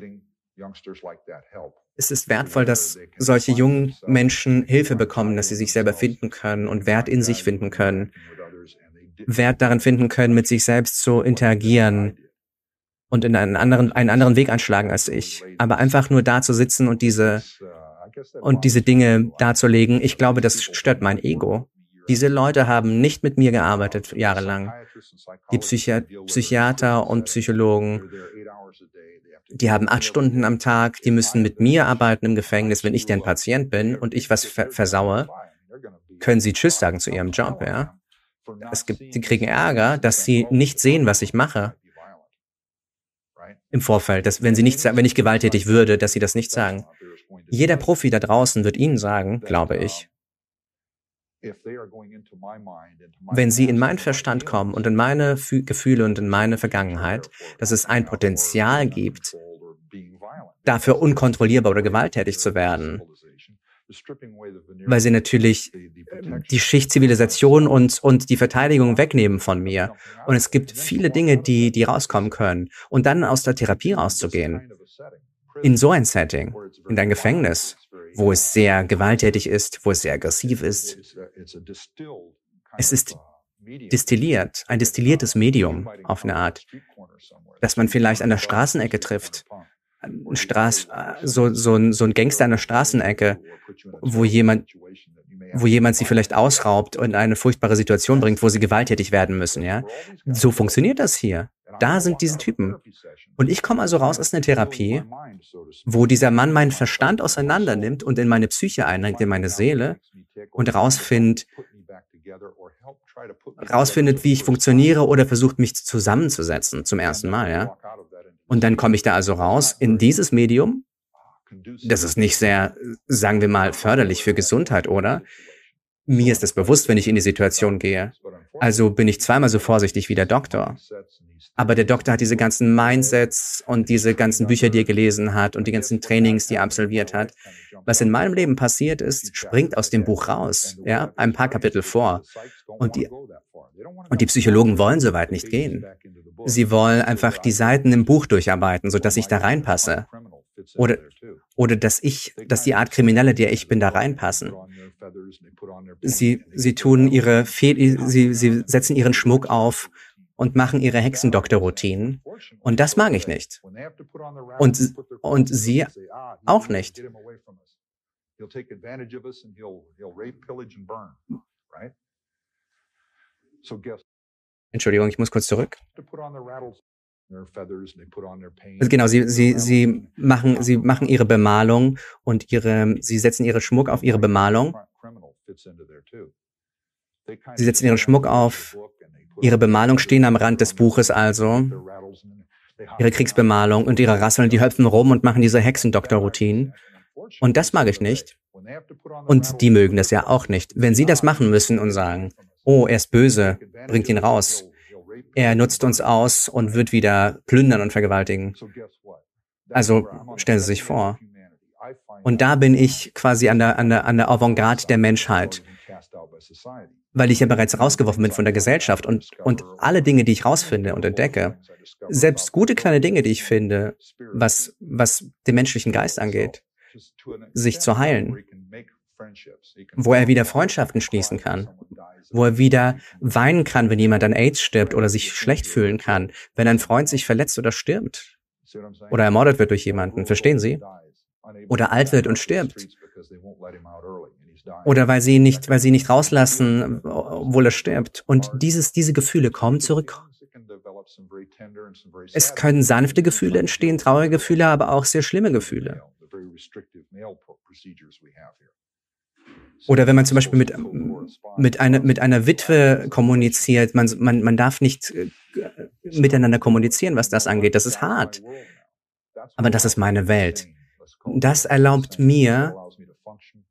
es ist wertvoll, dass solche jungen Menschen Hilfe bekommen, dass sie sich selber finden können und Wert in sich finden können. Wert darin finden können, mit sich selbst zu interagieren und in einen anderen, einen anderen Weg einschlagen als ich. Aber einfach nur da zu sitzen und diese, und diese Dinge darzulegen, ich glaube, das stört mein Ego. Diese Leute haben nicht mit mir gearbeitet jahrelang. Die Psychi Psychiater und Psychologen, die haben acht Stunden am Tag, die müssen mit mir arbeiten im Gefängnis, wenn ich deren Patient bin und ich was versaue, können sie Tschüss sagen zu ihrem Job, ja. Es gibt, die kriegen Ärger, dass sie nicht sehen, was ich mache. Im Vorfeld, dass wenn sie nicht, wenn ich gewalttätig würde, dass sie das nicht sagen. Jeder Profi da draußen wird Ihnen sagen, glaube ich, wenn sie in meinen Verstand kommen und in meine Gefühle und in meine Vergangenheit, dass es ein Potenzial gibt, dafür unkontrollierbar oder gewalttätig zu werden, weil sie natürlich die Schicht Zivilisation und, und die Verteidigung wegnehmen von mir. Und es gibt viele Dinge, die, die rauskommen können. Und dann aus der Therapie rauszugehen, in so ein Setting, in dein Gefängnis, wo es sehr gewalttätig ist, wo es sehr aggressiv ist. Es ist distilliert, ein distilliertes Medium auf eine Art, dass man vielleicht an der Straßenecke trifft Straß, so, so, ein, so ein Gangster an der Straßenecke, wo jemand, wo jemand sie vielleicht ausraubt und in eine furchtbare Situation bringt, wo sie gewalttätig werden müssen, ja. So funktioniert das hier. Da sind diese Typen. Und ich komme also raus aus einer Therapie, wo dieser Mann meinen Verstand auseinander nimmt und in meine Psyche einrenkt, in meine Seele und rausfindet, rausfindet, wie ich funktioniere oder versucht, mich zusammenzusetzen zum ersten Mal, ja. Und dann komme ich da also raus in dieses Medium. Das ist nicht sehr, sagen wir mal, förderlich für Gesundheit, oder? Mir ist es bewusst, wenn ich in die Situation gehe. Also bin ich zweimal so vorsichtig wie der Doktor. Aber der Doktor hat diese ganzen Mindsets und diese ganzen Bücher, die er gelesen hat und die ganzen Trainings, die er absolviert hat. Was in meinem Leben passiert ist, springt aus dem Buch raus, ja, ein paar Kapitel vor. Und die, und die Psychologen wollen so weit nicht gehen. Sie wollen einfach die Seiten im Buch durcharbeiten, sodass ich da reinpasse. Oder, oder dass ich, dass die Art Kriminelle, der ich bin, da reinpassen. Sie, sie tun ihre, Fe sie, sie setzen ihren Schmuck auf und machen ihre Hexendoktorroutinen. Und das mag ich nicht. Und, und sie auch nicht. Entschuldigung, ich muss kurz zurück. Also genau, sie, sie, sie, machen, sie machen ihre Bemalung und ihre, sie setzen ihren Schmuck auf ihre Bemalung. Sie setzen ihren Schmuck auf, ihre Bemalung stehen am Rand des Buches also, ihre Kriegsbemalung und ihre Rasseln, die hüpfen rum und machen diese Hexendoktor-Routinen. Und das mag ich nicht. Und die mögen das ja auch nicht. Wenn sie das machen müssen und sagen, oh, er ist böse, bringt ihn raus. Er nutzt uns aus und wird wieder plündern und vergewaltigen. Also stellen Sie sich vor. Und da bin ich quasi an der, an der, an der Avantgarde der Menschheit, weil ich ja bereits rausgeworfen bin von der Gesellschaft und, und alle Dinge, die ich rausfinde und entdecke, selbst gute kleine Dinge, die ich finde, was, was den menschlichen Geist angeht, sich zu heilen, wo er wieder Freundschaften schließen kann, wo er wieder weinen kann, wenn jemand an AIDS stirbt oder sich schlecht fühlen kann, wenn ein Freund sich verletzt oder stirbt oder ermordet wird durch jemanden. Verstehen Sie? Oder alt wird und stirbt. Oder weil sie nicht, weil sie nicht rauslassen, obwohl er stirbt. Und dieses, diese Gefühle kommen zurück. Es können sanfte Gefühle entstehen, traurige Gefühle, aber auch sehr schlimme Gefühle. Oder wenn man zum Beispiel mit, mit, einer, mit einer Witwe kommuniziert, man, man, man darf nicht äh, miteinander kommunizieren, was das angeht. Das ist hart. Aber das ist meine Welt. Das erlaubt mir,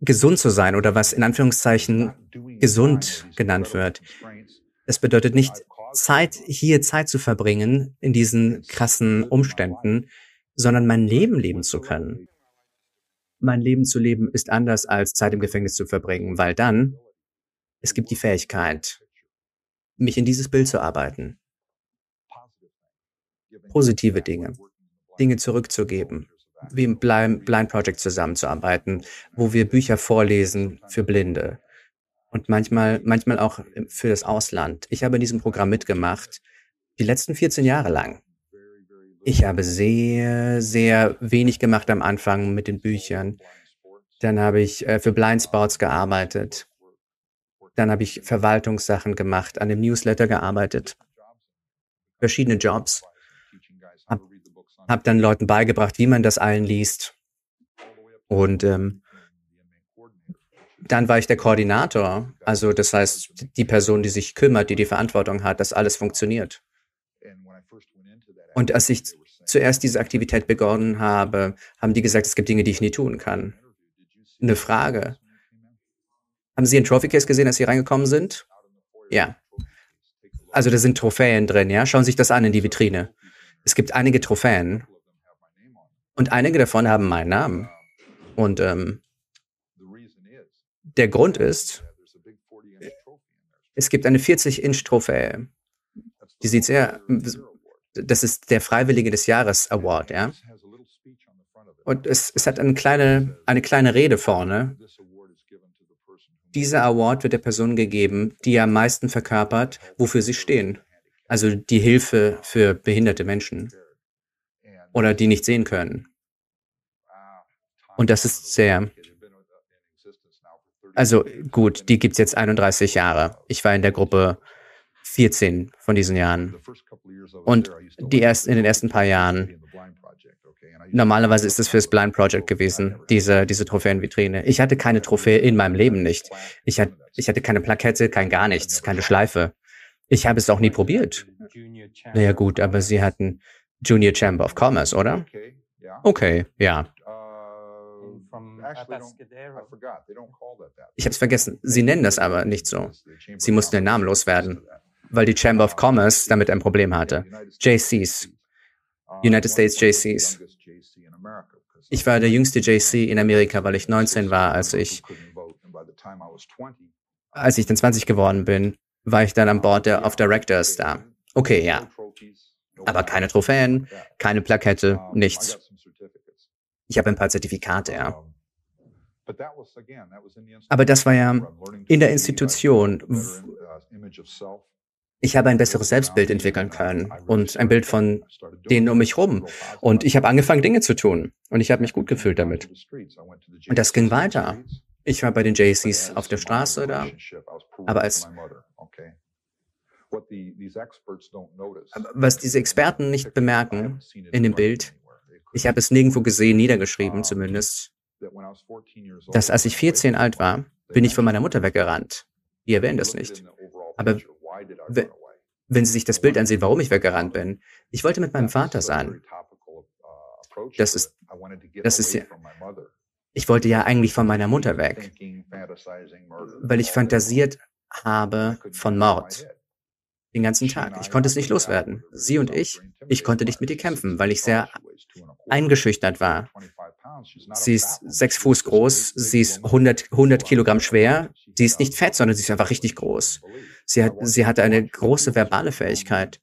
gesund zu sein oder was in Anführungszeichen gesund genannt wird. Das bedeutet nicht Zeit, hier Zeit zu verbringen in diesen krassen Umständen, sondern mein Leben leben zu können. Mein Leben zu leben ist anders als Zeit im Gefängnis zu verbringen, weil dann es gibt die Fähigkeit, mich in dieses Bild zu arbeiten. Positive Dinge, Dinge zurückzugeben, wie im Blind, Project zusammenzuarbeiten, wo wir Bücher vorlesen für Blinde und manchmal, manchmal auch für das Ausland. Ich habe in diesem Programm mitgemacht, die letzten 14 Jahre lang. Ich habe sehr, sehr wenig gemacht am Anfang mit den Büchern. Dann habe ich äh, für Blind Sports gearbeitet. Dann habe ich Verwaltungssachen gemacht, an dem Newsletter gearbeitet. Verschiedene Jobs. Hab, hab dann Leuten beigebracht, wie man das allen liest. Und ähm, dann war ich der Koordinator. Also das heißt, die Person, die sich kümmert, die die Verantwortung hat, dass alles funktioniert. Und als ich zuerst diese Aktivität begonnen habe, haben die gesagt, es gibt Dinge, die ich nie tun kann. Eine Frage. Haben Sie ein Trophy Case gesehen, als Sie reingekommen sind? Ja. Also da sind Trophäen drin, ja? Schauen Sie sich das an in die Vitrine. Es gibt einige Trophäen. Und einige davon haben meinen Namen. Und ähm, der Grund ist, es gibt eine 40-Inch-Trophäe. Die sieht sehr das ist der Freiwillige des Jahres Award, ja. Und es, es hat eine kleine, eine kleine Rede vorne. Dieser Award wird der Person gegeben, die am meisten verkörpert, wofür sie stehen. Also die Hilfe für behinderte Menschen oder die nicht sehen können. Und das ist sehr. Also gut, die gibt es jetzt 31 Jahre. Ich war in der Gruppe 14 von diesen Jahren. Und die ersten, in den ersten paar Jahren, normalerweise ist es fürs Blind Project gewesen, diese, diese Trophäenvitrine. Ich hatte keine Trophäe in meinem Leben nicht. Ich hatte, ich hatte keine Plakette, kein gar nichts, keine Schleife. Ich habe es auch nie probiert. Naja gut, aber sie hatten Junior Chamber of Commerce, oder? Okay, ja. Ich habe es vergessen. Sie nennen das aber nicht so. Sie mussten den Namen loswerden weil die Chamber of Commerce damit ein Problem hatte. JCs, United States JCs. Ich war der jüngste JC in Amerika, weil ich 19 war, als ich, als ich dann 20 geworden bin, war ich dann an Bord der, of Directors da. Okay, ja. Aber keine Trophäen, keine Plakette, nichts. Ich habe ein paar Zertifikate, ja. Aber das war ja in der Institution, ich habe ein besseres Selbstbild entwickeln können und ein Bild von denen um mich rum. Und ich habe angefangen, Dinge zu tun. Und ich habe mich gut gefühlt damit. Und das ging weiter. Ich war bei den JCs auf der Straße da, aber als was diese Experten nicht bemerken in dem Bild, ich habe es nirgendwo gesehen, niedergeschrieben zumindest, dass als ich 14 alt war, bin ich von meiner Mutter weggerannt. Die erwähnen das nicht. Aber wenn Sie sich das Bild ansehen, warum ich weggerannt bin. Ich wollte mit meinem Vater sein. Das ist, das ist ja, ich wollte ja eigentlich von meiner Mutter weg, weil ich fantasiert habe von Mord. Den ganzen Tag. Ich konnte es nicht loswerden. Sie und ich, ich konnte nicht mit ihr kämpfen, weil ich sehr eingeschüchtert war. Sie ist sechs Fuß groß, sie ist 100, 100 Kilogramm schwer. Sie ist nicht fett, sondern sie ist einfach richtig groß. Sie, hat, sie hatte eine große verbale Fähigkeit.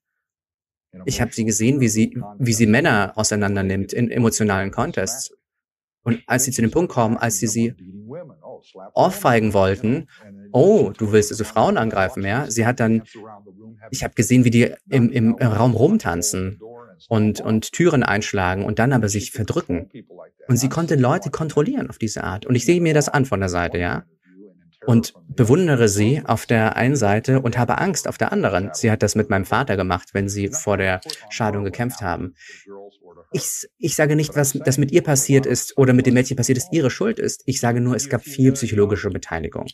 Ich habe sie gesehen, wie sie, wie sie Männer auseinander nimmt in emotionalen Contests. Und als sie zu dem Punkt kommen, als sie sie ohrfeigen wollten, oh, du willst also Frauen angreifen, ja? Sie hat dann, ich habe gesehen, wie die im, im Raum rumtanzen und, und Türen einschlagen und dann aber sich verdrücken. Und sie konnte Leute kontrollieren auf diese Art. Und ich sehe mir das an von der Seite, ja? Und bewundere sie auf der einen Seite und habe Angst auf der anderen. Sie hat das mit meinem Vater gemacht, wenn sie vor der Scheidung gekämpft haben. Ich, ich sage nicht, was das mit ihr passiert ist oder mit dem Mädchen passiert ist, ihre Schuld ist. Ich sage nur, es gab viel psychologische Beteiligung.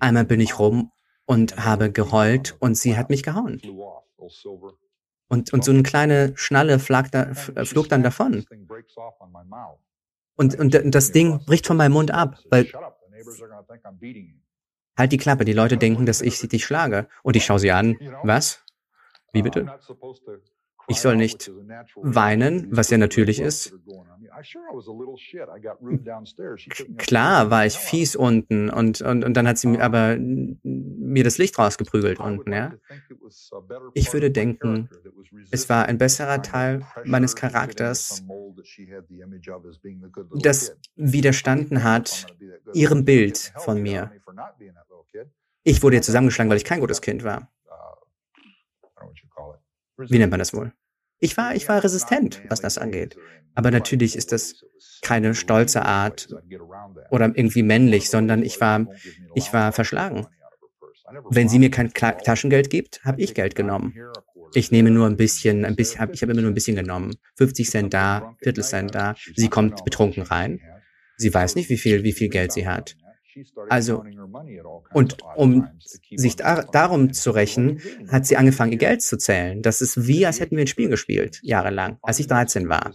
Einmal bin ich rum und habe geheult und sie hat mich gehauen. Und, und so eine kleine Schnalle flog, da, flog dann davon. Und, und das Ding bricht von meinem Mund ab, weil halt die Klappe, die Leute denken, dass ich sie dich schlage. Und ich schaue sie an. Was? Wie bitte? Ich soll nicht weinen, was ja natürlich ist. Klar war ich fies unten und, und, und dann hat sie aber mir das Licht rausgeprügelt unten, ja. Ich würde denken, es war ein besserer Teil meines Charakters, das widerstanden hat ihrem Bild von mir. Ich wurde jetzt zusammengeschlagen, weil ich kein gutes Kind war. Wie nennt man das wohl? Ich war, ich war resistent, was das angeht. Aber natürlich ist das keine stolze Art oder irgendwie männlich, sondern ich war, ich war verschlagen. Wenn sie mir kein Taschengeld gibt, habe ich Geld genommen. Ich nehme nur ein bisschen, ein bisschen, ich habe immer nur ein bisschen genommen. 50 Cent da, Viertel Cent da. Sie kommt betrunken rein. Sie weiß nicht, wie viel, wie viel Geld sie hat. Also, und um sich da, darum zu rächen, hat sie angefangen, ihr Geld zu zählen. Das ist wie, als hätten wir ein Spiel gespielt, jahrelang, als ich 13 war.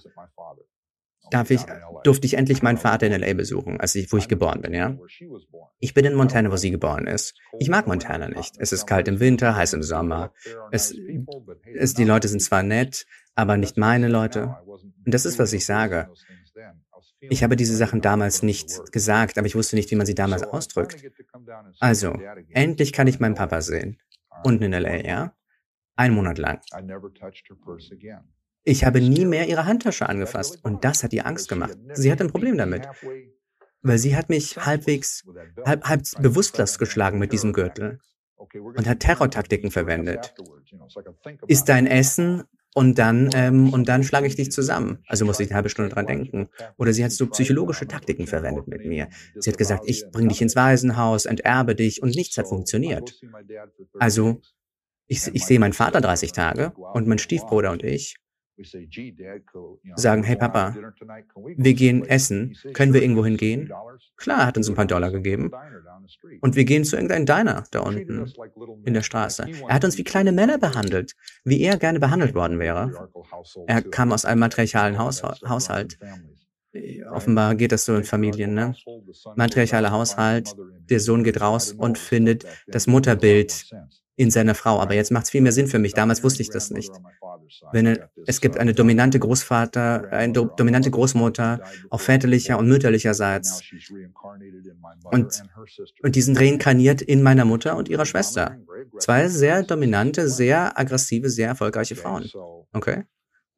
Darf ich, durfte ich endlich meinen Vater in L.A. besuchen, als ich, wo ich geboren bin, ja? Ich bin in Montana, wo sie geboren ist. Ich mag Montana nicht. Es ist kalt im Winter, heiß im Sommer. Es, es, die Leute sind zwar nett, aber nicht meine Leute. Und das ist, was ich sage. Ich habe diese Sachen damals nicht gesagt, aber ich wusste nicht, wie man sie damals ausdrückt. Also, endlich kann ich meinen Papa sehen. Unten in LA, ja? Ein Monat lang. Ich habe nie mehr ihre Handtasche angefasst und das hat ihr Angst gemacht. Sie hat ein Problem damit. Weil sie hat mich halbwegs, halb, halb bewusstlos geschlagen mit diesem Gürtel und hat Terrortaktiken verwendet. Ist dein Essen und dann, ähm, und dann schlage ich dich zusammen. Also muss ich eine halbe Stunde dran denken. Oder sie hat so psychologische Taktiken verwendet mit mir. Sie hat gesagt, ich bringe dich ins Waisenhaus, enterbe dich und nichts hat funktioniert. Also, ich, ich sehe meinen Vater 30 Tage und mein Stiefbruder und ich sagen, hey Papa, wir gehen essen, können wir irgendwo hingehen? Klar, er hat uns ein paar Dollar gegeben. Und wir gehen zu irgendeinem Diner da unten in der Straße. Er hat uns wie kleine Männer behandelt, wie er gerne behandelt worden wäre. Er kam aus einem matriarchalen Haushalt. Offenbar geht das so in Familien, ne? Matriarchaler Haushalt, der Sohn geht raus und findet das Mutterbild in seiner Frau. Aber jetzt macht es viel mehr Sinn für mich. Damals wusste ich das nicht. Wenn er, es gibt eine dominante Großvater, eine do, dominante Großmutter auf väterlicher und mütterlicherseits. Und, und die sind reinkarniert in meiner Mutter und ihrer Schwester. Zwei sehr dominante, sehr aggressive, sehr erfolgreiche Frauen. Okay?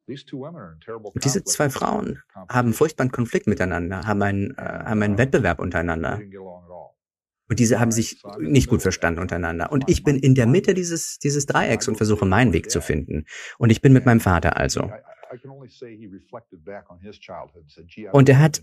Und diese zwei Frauen haben furchtbaren Konflikt miteinander, haben einen, äh, haben einen Wettbewerb untereinander. Und diese haben sich nicht gut verstanden untereinander. Und ich bin in der Mitte dieses, dieses Dreiecks und versuche meinen Weg zu finden. Und ich bin mit meinem Vater also. Und er hat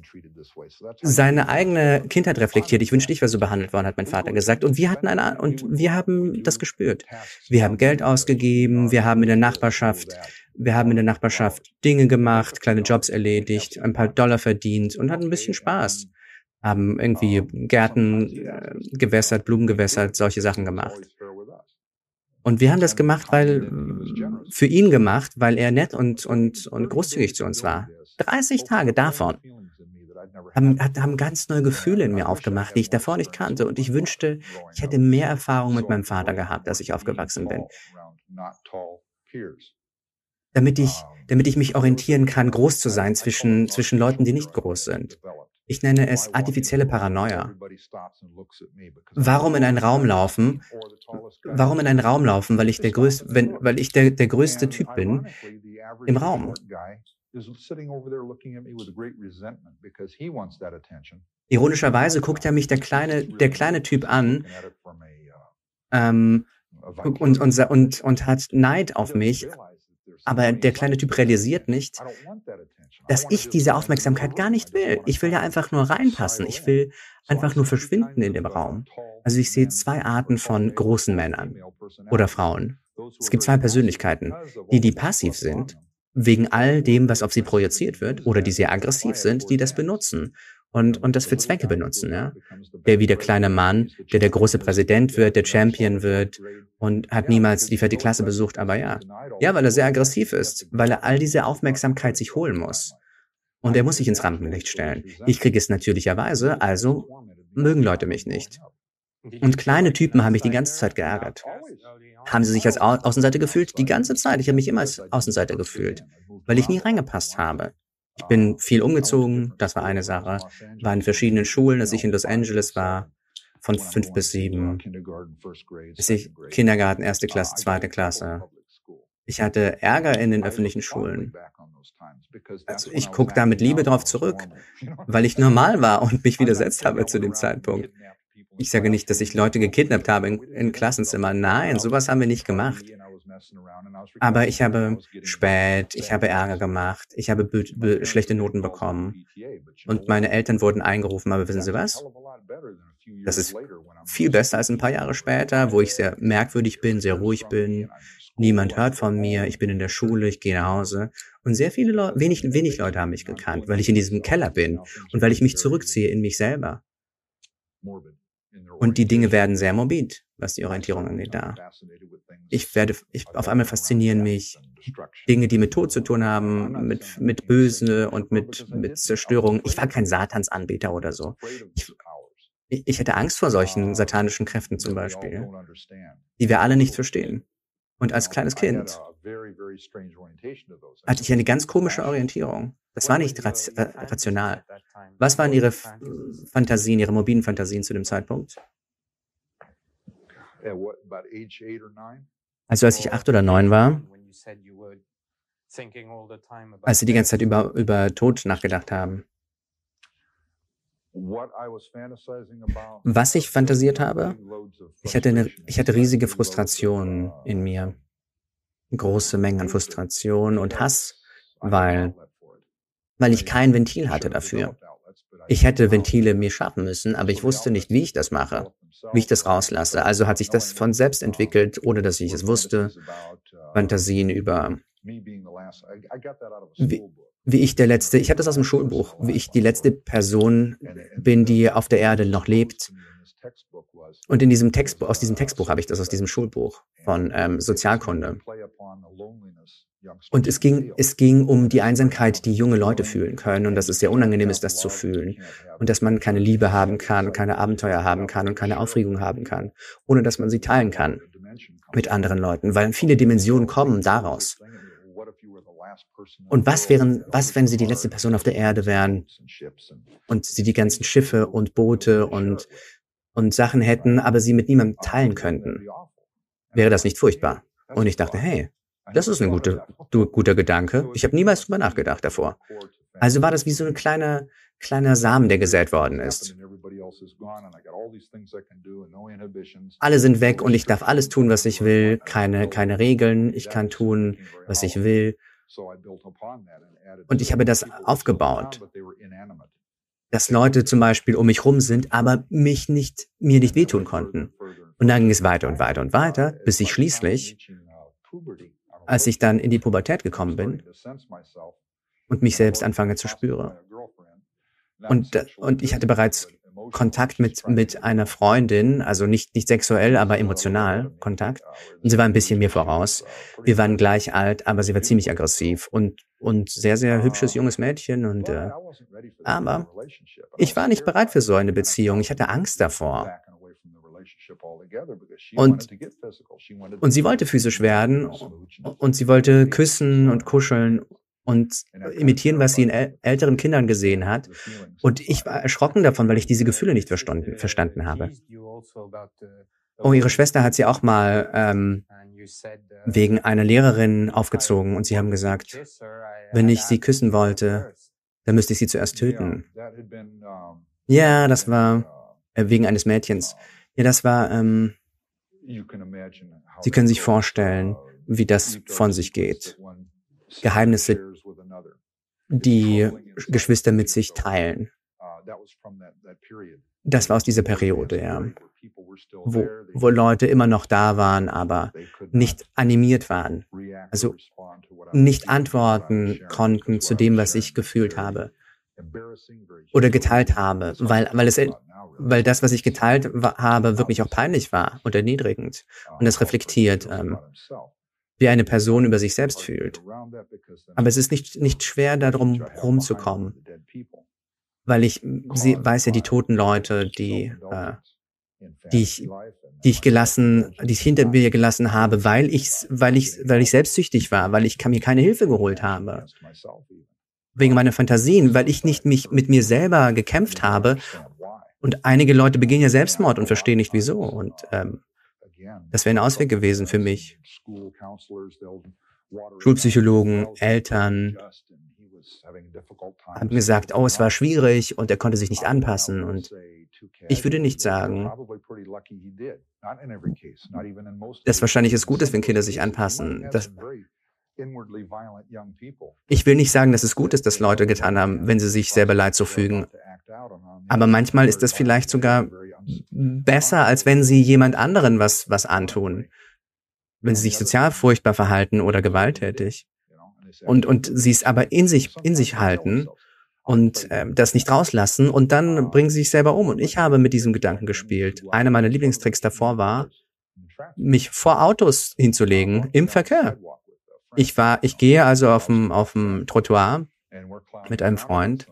seine eigene Kindheit reflektiert. Ich wünschte, ich wäre so behandelt worden, hat mein Vater gesagt. Und wir hatten eine, und wir haben das gespürt. Wir haben Geld ausgegeben, wir haben in der Nachbarschaft, wir haben in der Nachbarschaft Dinge gemacht, kleine Jobs erledigt, ein paar Dollar verdient und hatten ein bisschen Spaß haben irgendwie Gärten äh, gewässert, Blumen gewässert, solche Sachen gemacht. Und wir haben das gemacht, weil für ihn gemacht, weil er nett und, und, und großzügig zu uns war. 30 Tage davon haben, haben ganz neue Gefühle in mir aufgemacht, die ich davor nicht kannte. Und ich wünschte, ich hätte mehr Erfahrung mit meinem Vater gehabt, als ich aufgewachsen bin. Damit ich, damit ich mich orientieren kann, groß zu sein zwischen, zwischen Leuten, die nicht groß sind. Ich nenne es artifizielle Paranoia. Warum in einen Raum laufen? Warum in einen Raum laufen, weil ich der größte, wenn, weil ich der, der größte Typ bin im Raum? Ironischerweise guckt er mich der kleine, der kleine Typ an ähm, und, und, und, und hat Neid auf mich, aber der kleine Typ realisiert nicht, dass ich diese Aufmerksamkeit gar nicht will. Ich will ja einfach nur reinpassen. Ich will einfach nur verschwinden in dem Raum. Also ich sehe zwei Arten von großen Männern oder Frauen. Es gibt zwei Persönlichkeiten, die, die passiv sind, wegen all dem, was auf sie projiziert wird, oder die sehr aggressiv sind, die das benutzen und, und das für Zwecke benutzen. Ja? Der wie der kleine Mann, der der große Präsident wird, der Champion wird und hat niemals die vierte Klasse besucht, aber ja. Ja, weil er sehr aggressiv ist, weil er all diese Aufmerksamkeit sich holen muss. Und er muss sich ins Rampenlicht stellen. Ich kriege es natürlicherweise, also mögen Leute mich nicht. Und kleine Typen haben mich die ganze Zeit geärgert. Haben sie sich als Au Außenseiter gefühlt? Die ganze Zeit. Ich habe mich immer als Außenseiter gefühlt, weil ich nie reingepasst habe. Ich bin viel umgezogen, das war eine Sache. War in verschiedenen Schulen, als ich in Los Angeles war, von fünf bis sieben. Bis ich Kindergarten, erste Klasse, zweite Klasse. Ich hatte Ärger in den öffentlichen Schulen. Also ich gucke da mit Liebe drauf zurück, weil ich normal war und mich widersetzt habe zu dem Zeitpunkt. Ich sage nicht, dass ich Leute gekidnappt habe in, in Klassenzimmern. Nein, sowas haben wir nicht gemacht. Aber ich habe spät, ich habe Ärger gemacht, ich habe schlechte Noten bekommen und meine Eltern wurden eingerufen. Aber wissen Sie was? Das ist viel besser als ein paar Jahre später, wo ich sehr merkwürdig bin, sehr ruhig bin. Niemand hört von mir. Ich bin in der Schule, ich gehe nach Hause. Und sehr viele Leute, wenig, wenig Leute haben mich gekannt, weil ich in diesem Keller bin und weil ich mich zurückziehe in mich selber. Und die Dinge werden sehr morbid, was die Orientierung angeht, da. Ich werde, ich, auf einmal faszinieren mich Dinge, die mit Tod zu tun haben, mit, mit Böse und mit, mit Zerstörung. Ich war kein Satansanbeter oder so. Ich, ich hätte Angst vor solchen satanischen Kräften zum Beispiel, die wir alle nicht verstehen. Und als kleines Kind hatte ich eine ganz komische Orientierung. Das war nicht rational. Was waren Ihre Fantasien, Ihre mobilen Fantasien zu dem Zeitpunkt? Also als ich acht oder neun war, als Sie die ganze Zeit über, über Tod nachgedacht haben. Was ich fantasiert habe, ich hatte, eine, ich hatte riesige Frustration in mir. Große Mengen an Frustration und Hass, weil, weil ich kein Ventil hatte dafür. Ich hätte Ventile mir schaffen müssen, aber ich wusste nicht, wie ich das mache, wie ich das rauslasse. Also hat sich das von selbst entwickelt, ohne dass ich es wusste. Fantasien über wie, wie ich der letzte, ich habe das aus dem Schulbuch, wie ich die letzte Person bin, die auf der Erde noch lebt. Und in diesem Text, aus diesem Textbuch habe ich das aus diesem Schulbuch von ähm, Sozialkunde. Und es ging, es ging um die Einsamkeit, die junge Leute fühlen können. Und dass es sehr unangenehm ist, das zu fühlen. Und dass man keine Liebe haben kann, keine Abenteuer haben kann und keine Aufregung haben kann, ohne dass man sie teilen kann mit anderen Leuten, weil viele Dimensionen kommen daraus. Und was wären, was, wenn sie die letzte Person auf der Erde wären und sie die ganzen Schiffe und Boote und, und Sachen hätten, aber sie mit niemandem teilen könnten? Wäre das nicht furchtbar? Und ich dachte, hey, das ist ein guter, guter Gedanke. Ich habe niemals drüber nachgedacht davor. Also war das wie so ein kleiner, kleiner Samen, der gesät worden ist. Alle sind weg und ich darf alles tun, was ich will. Keine, keine Regeln. Ich kann tun, was ich will. Und ich habe das aufgebaut, dass Leute zum Beispiel um mich rum sind, aber mich nicht, mir nicht wehtun konnten. Und dann ging es weiter und weiter und weiter, bis ich schließlich, als ich dann in die Pubertät gekommen bin und mich selbst anfange zu spüren. Und, und ich hatte bereits Kontakt mit, mit einer Freundin, also nicht, nicht sexuell, aber emotional Kontakt. Und sie war ein bisschen mir voraus. Wir waren gleich alt, aber sie war ziemlich aggressiv und, und sehr, sehr hübsches junges Mädchen. Und, äh, aber ich war nicht bereit für so eine Beziehung. Ich hatte Angst davor. Und, und sie wollte physisch werden und sie wollte küssen und kuscheln und imitieren, was sie in älteren Kindern gesehen hat. Und ich war erschrocken davon, weil ich diese Gefühle nicht verstanden, verstanden habe. Oh, ihre Schwester hat sie auch mal ähm, wegen einer Lehrerin aufgezogen und sie haben gesagt, wenn ich sie küssen wollte, dann müsste ich sie zuerst töten. Ja, das war äh, wegen eines Mädchens. Ja, das war, ähm, Sie können sich vorstellen, wie das von sich geht. Geheimnisse die Geschwister mit sich teilen. Das war aus dieser Periode, ja. Wo, wo Leute immer noch da waren, aber nicht animiert waren. Also nicht antworten konnten zu dem, was ich gefühlt habe oder geteilt habe, weil, weil, es, weil das, was ich geteilt habe, wirklich auch peinlich war und erniedrigend. Und es reflektiert, ähm, wie eine Person über sich selbst fühlt. Aber es ist nicht, nicht schwer, darum rumzukommen, weil ich sie, weiß ja, die toten Leute, die, äh, die ich, die ich gelassen, die ich hinter mir gelassen habe, weil ich, weil ich, weil ich selbstsüchtig war, weil ich mir keine Hilfe geholt habe. Wegen meiner Fantasien, weil ich nicht mich mit mir selber gekämpft habe. Und einige Leute begehen ja Selbstmord und verstehen nicht wieso. Und ähm, das wäre ein Ausweg gewesen für mich. Schulpsychologen, Eltern haben gesagt, oh, es war schwierig und er konnte sich nicht anpassen. Und ich würde nicht sagen, dass wahrscheinlich es gut ist, wenn Kinder sich anpassen. Das, ich will nicht sagen, dass es gut ist, dass Leute getan haben, wenn sie sich selber Leid zufügen. Aber manchmal ist das vielleicht sogar besser, als wenn sie jemand anderen was, was antun. Wenn sie sich sozial furchtbar verhalten oder gewalttätig. Und, und sie es aber in sich, in sich halten und äh, das nicht rauslassen und dann bringen sie sich selber um. Und ich habe mit diesem Gedanken gespielt. Einer meiner Lieblingstricks davor war, mich vor Autos hinzulegen im Verkehr. Ich war, ich gehe also auf dem, auf dem Trottoir mit einem Freund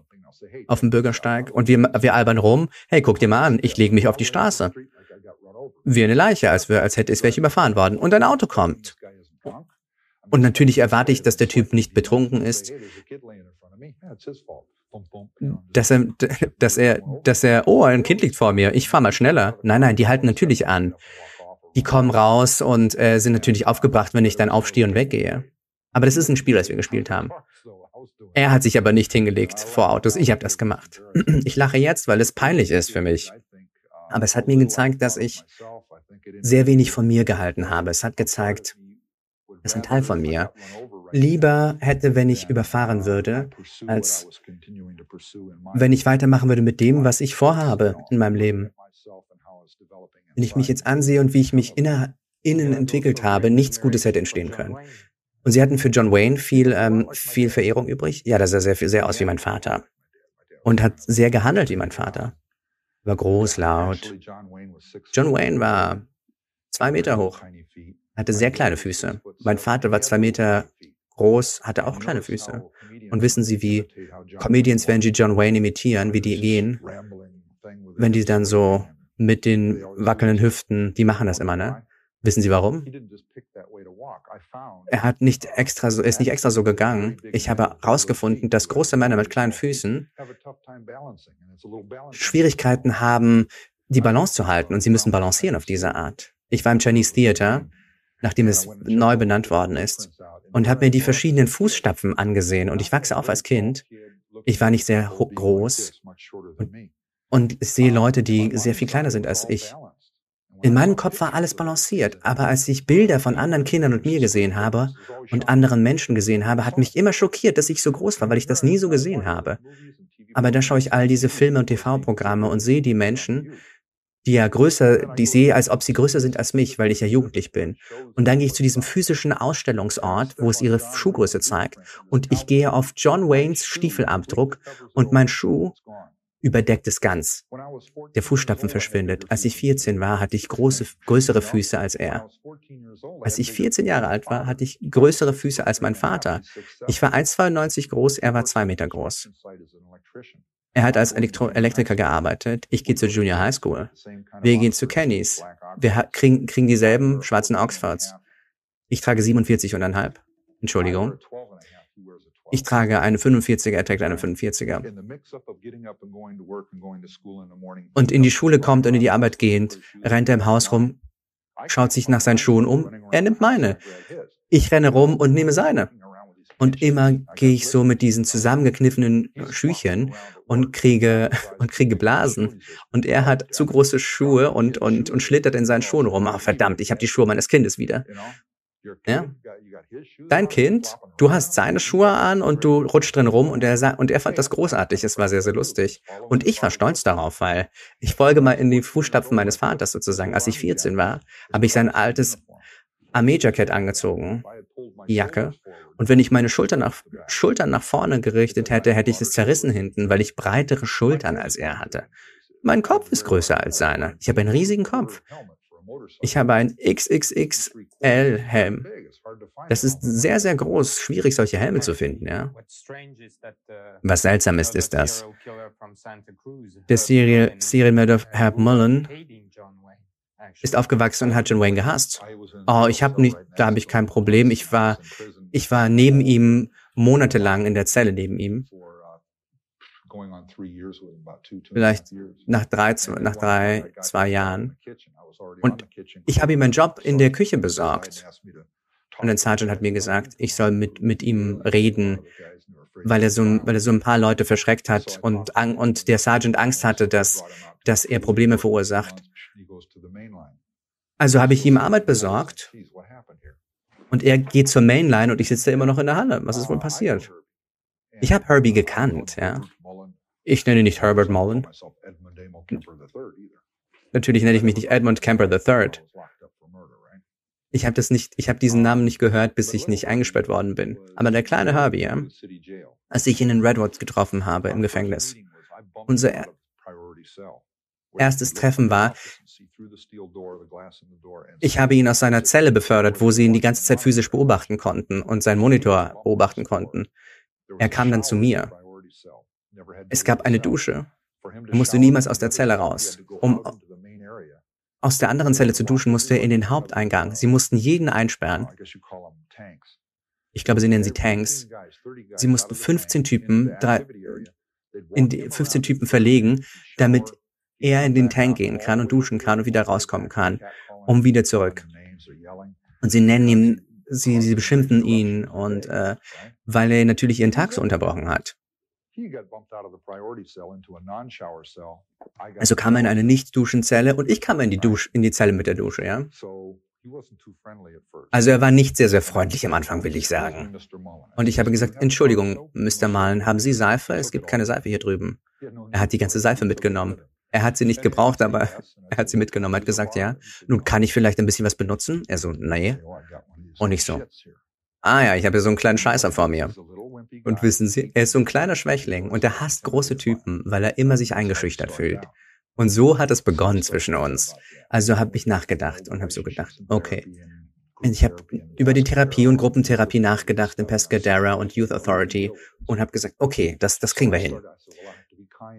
auf dem Bürgersteig und wir, wir albern rum. Hey, guck dir mal an, ich lege mich auf die Straße. Wie eine Leiche, als, wir, als hätte es welche überfahren worden. Und ein Auto kommt. Und natürlich erwarte ich, dass der Typ nicht betrunken ist. Dass er, dass er, dass er, oh, ein Kind liegt vor mir, ich fahre mal schneller. Nein, nein, die halten natürlich an die kommen raus und äh, sind natürlich aufgebracht, wenn ich dann aufstehe und weggehe. Aber das ist ein Spiel, das wir gespielt haben. Er hat sich aber nicht hingelegt vor Autos. Ich habe das gemacht. Ich lache jetzt, weil es peinlich ist für mich. Aber es hat mir gezeigt, dass ich sehr wenig von mir gehalten habe. Es hat gezeigt, dass ein Teil von mir lieber hätte, wenn ich überfahren würde, als wenn ich weitermachen würde mit dem, was ich vorhabe in meinem Leben wenn ich mich jetzt ansehe und wie ich mich inner, innen entwickelt habe, nichts Gutes hätte entstehen können. Und sie hatten für John Wayne viel, ähm, viel Verehrung übrig. Ja, das sah sehr, sehr aus wie mein Vater. Und hat sehr gehandelt wie mein Vater. War groß, laut. John Wayne war zwei Meter hoch, hatte sehr kleine Füße. Mein Vater war zwei Meter groß, hatte auch kleine Füße. Und wissen Sie, wie Comedians, wenn sie John Wayne imitieren, wie die gehen, wenn die dann so mit den wackelnden Hüften, die machen das immer, ne? Wissen Sie warum? Er hat nicht extra so, ist nicht extra so gegangen. Ich habe herausgefunden, dass große Männer mit kleinen Füßen Schwierigkeiten haben, die Balance zu halten und sie müssen balancieren auf diese Art. Ich war im Chinese Theater, nachdem es neu benannt worden ist, und habe mir die verschiedenen Fußstapfen angesehen und ich wachse auf als Kind. Ich war nicht sehr groß und und ich sehe Leute, die sehr viel kleiner sind als ich. In meinem Kopf war alles balanciert, aber als ich Bilder von anderen Kindern und mir gesehen habe und anderen Menschen gesehen habe, hat mich immer schockiert, dass ich so groß war, weil ich das nie so gesehen habe. Aber da schaue ich all diese Filme und TV-Programme und sehe die Menschen, die ja größer, die sehe, als ob sie größer sind als mich, weil ich ja jugendlich bin. Und dann gehe ich zu diesem physischen Ausstellungsort, wo es ihre Schuhgröße zeigt, und ich gehe auf John Waynes Stiefelabdruck und mein Schuh überdeckt es ganz. Der Fußstapfen verschwindet. Als ich 14 war, hatte ich große, größere Füße als er. Als ich 14 Jahre alt war, hatte ich größere Füße als mein Vater. Ich war 1,92 groß, er war 2 Meter groß. Er hat als Elektro Elektriker gearbeitet. Ich gehe zur Junior High School. Wir gehen zu Kennys. Wir kriegen, kriegen dieselben schwarzen Oxfords. Ich trage 47,5. Entschuldigung. Ich trage eine 45er, er trägt eine 45er. Und in die Schule kommt und in die Arbeit gehend, rennt er im Haus rum, schaut sich nach seinen Schuhen um, er nimmt meine. Ich renne rum und nehme seine. Und immer gehe ich so mit diesen zusammengekniffenen Schüchen und kriege, und kriege Blasen. Und er hat zu große Schuhe und, und, und schlittert in seinen Schuhen rum. Ach, verdammt, ich habe die Schuhe meines Kindes wieder. Ja? Dein Kind, du hast seine Schuhe an und du rutscht drin rum und er, und er fand das großartig. Es war sehr, sehr lustig. Und ich war stolz darauf, weil ich folge mal in die Fußstapfen meines Vaters sozusagen. Als ich 14 war, habe ich sein altes Armeejackett angezogen, Jacke. Und wenn ich meine Schultern nach, Schultern nach vorne gerichtet hätte, hätte ich es zerrissen hinten, weil ich breitere Schultern als er hatte. Mein Kopf ist größer als seine. Ich habe einen riesigen Kopf. Ich habe einen XXXL-Helm. Das ist sehr, sehr groß. Schwierig, solche Helme zu finden, ja. Was seltsam ist, ist das. Der Serial, Serienmörder Herb Mullen ist aufgewachsen und hat John Wayne gehasst. Oh, ich habe nicht, da habe ich kein Problem. Ich war, ich war neben ihm monatelang in der Zelle neben ihm. Vielleicht nach drei, nach drei, zwei Jahren. Und ich habe ihm einen Job in der Küche besorgt. Und ein Sergeant hat mir gesagt, ich soll mit, mit ihm reden, weil er so, weil er so ein paar Leute verschreckt hat und, und der Sergeant Angst hatte, dass, dass er Probleme verursacht. Also habe ich ihm Arbeit besorgt und er geht zur Mainline und ich sitze immer noch in der Halle. Was ist wohl passiert? Ich habe Herbie gekannt, ja. Ich nenne ihn nicht Herbert Mullen. Natürlich nenne ich mich nicht Edmund Kemper III. Ich habe das diesen Namen nicht gehört, bis ich nicht eingesperrt worden bin. Aber der kleine Herbie, ja, als ich ihn in Redwood getroffen habe im Gefängnis, unser erstes Treffen war, ich habe ihn aus seiner Zelle befördert, wo sie ihn die ganze Zeit physisch beobachten konnten und seinen Monitor beobachten konnten. Er kam dann zu mir. Es gab eine Dusche. Er musste niemals aus der Zelle raus. Um aus der anderen Zelle zu duschen, musste er in den Haupteingang. Sie mussten jeden einsperren. Ich glaube, sie nennen sie Tanks. Sie mussten 15 Typen, drei, in die 15 Typen verlegen, damit er in den Tank gehen kann und duschen kann und wieder rauskommen kann, um wieder zurück. Und sie nennen ihn, sie, sie beschimpfen ihn und äh, weil er natürlich ihren Tag so unterbrochen hat. Also kam er in eine Nicht-Duschenzelle und ich kam in die, Dusch, in die Zelle mit der Dusche, ja. Also er war nicht sehr, sehr freundlich am Anfang, will ich sagen. Und ich habe gesagt, Entschuldigung, Mr. Malen, haben Sie Seife? Es gibt keine Seife hier drüben. Er hat die ganze Seife mitgenommen. Er hat sie nicht gebraucht, aber er hat sie mitgenommen. Er hat gesagt, ja, nun kann ich vielleicht ein bisschen was benutzen? Er so, nee. Und ich so, ah ja, ich habe hier so einen kleinen Scheißer vor mir. Und wissen Sie, er ist so ein kleiner Schwächling und er hasst große Typen, weil er immer sich eingeschüchtert fühlt. Und so hat es begonnen zwischen uns. Also habe ich nachgedacht und habe so gedacht, okay. Ich habe über die Therapie und Gruppentherapie nachgedacht in Pescadera und Youth Authority und habe gesagt, okay, das, das kriegen wir hin.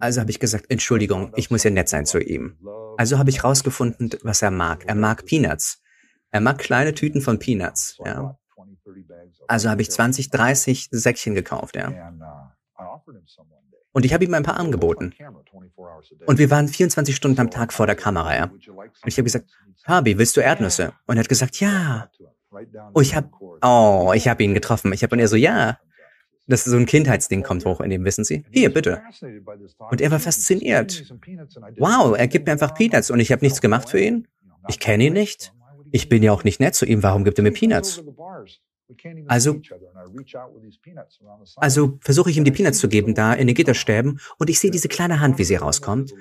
Also habe ich gesagt, Entschuldigung, ich muss ja nett sein zu ihm. Also habe ich rausgefunden, was er mag. Er mag Peanuts. Er mag kleine Tüten von Peanuts. Ja. Also habe ich 20, 30 Säckchen gekauft, ja. Und ich habe ihm ein paar angeboten. Und wir waren 24 Stunden am Tag vor der Kamera, ja. Und ich habe gesagt, Harvey, willst du Erdnüsse? Und er hat gesagt, ja. Oh, ich habe, oh, ich habe ihn getroffen. Ich habe und er so, ja. Das ist so ein Kindheitsding kommt hoch in dem, wissen Sie? Hier, bitte. Und er war fasziniert. Wow, er gibt mir einfach Peanuts und ich habe nichts gemacht für ihn. Ich kenne ihn nicht. Ich bin ja auch nicht nett zu ihm. Warum gibt er mir Peanuts? Also, also versuche ich ihm die Peanuts zu geben, da in den Gitterstäben, und ich sehe diese kleine Hand, wie sie rauskommt.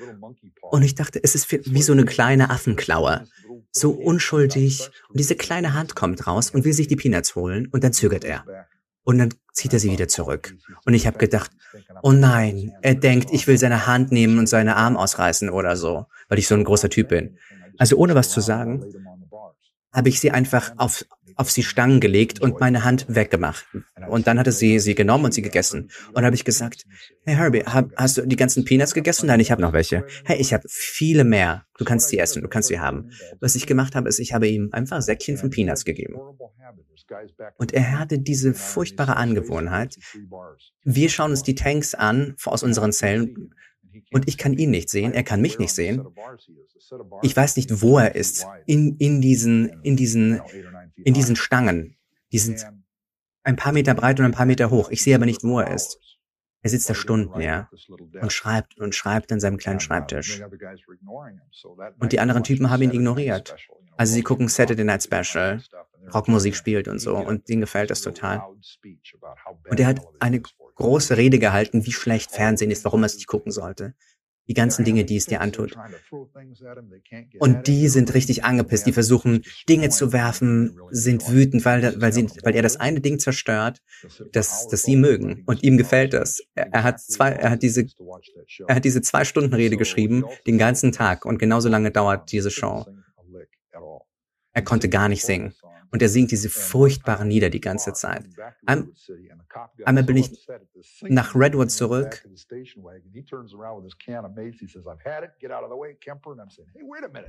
Und ich dachte, es ist wie so eine kleine Affenklaue. So unschuldig. Und diese kleine Hand kommt raus und will sich die Peanuts holen, und dann zögert er. Und dann zieht er sie wieder zurück. Und ich habe gedacht, oh nein, er denkt, ich will seine Hand nehmen und seine Arm ausreißen oder so, weil ich so ein großer Typ bin. Also ohne was zu sagen, habe ich sie einfach auf, auf sie Stangen gelegt und meine Hand weggemacht. Und dann hatte sie sie genommen und sie gegessen. Und habe ich gesagt, hey Herbie, hab, hast du die ganzen Peanuts gegessen? Nein, ich habe noch welche. Hey, ich habe viele mehr. Du kannst sie essen, du kannst sie haben. Was ich gemacht habe, ist, ich habe ihm einfach Säckchen von Peanuts gegeben. Und er hatte diese furchtbare Angewohnheit. Wir schauen uns die Tanks an aus unseren Zellen und ich kann ihn nicht sehen, er kann mich nicht sehen. Ich weiß nicht, wo er ist in, in diesen, in diesen, in diesen Stangen. Die sind ein paar Meter breit und ein paar Meter hoch. Ich sehe aber nicht, wo er ist. Er sitzt da Stunden, ja, und schreibt und schreibt an seinem kleinen Schreibtisch. Und die anderen Typen haben ihn ignoriert. Also sie gucken Saturday Night Special, Rockmusik spielt und so, und denen gefällt das total. Und er hat eine große Rede gehalten, wie schlecht Fernsehen ist, warum er es nicht gucken sollte die ganzen Dinge, die es dir antut. Und die sind richtig angepisst, die versuchen Dinge zu werfen, sind wütend, weil, weil, sie, weil er das eine Ding zerstört, das, das sie mögen. Und ihm gefällt das. Er, er hat zwei, er hat diese, er hat diese zwei Stunden Rede geschrieben, den ganzen Tag. Und genauso lange dauert diese Show. Er konnte gar nicht singen. Und er singt diese furchtbaren Lieder die ganze Zeit. Ein, einmal bin ich nach Redwood zurück.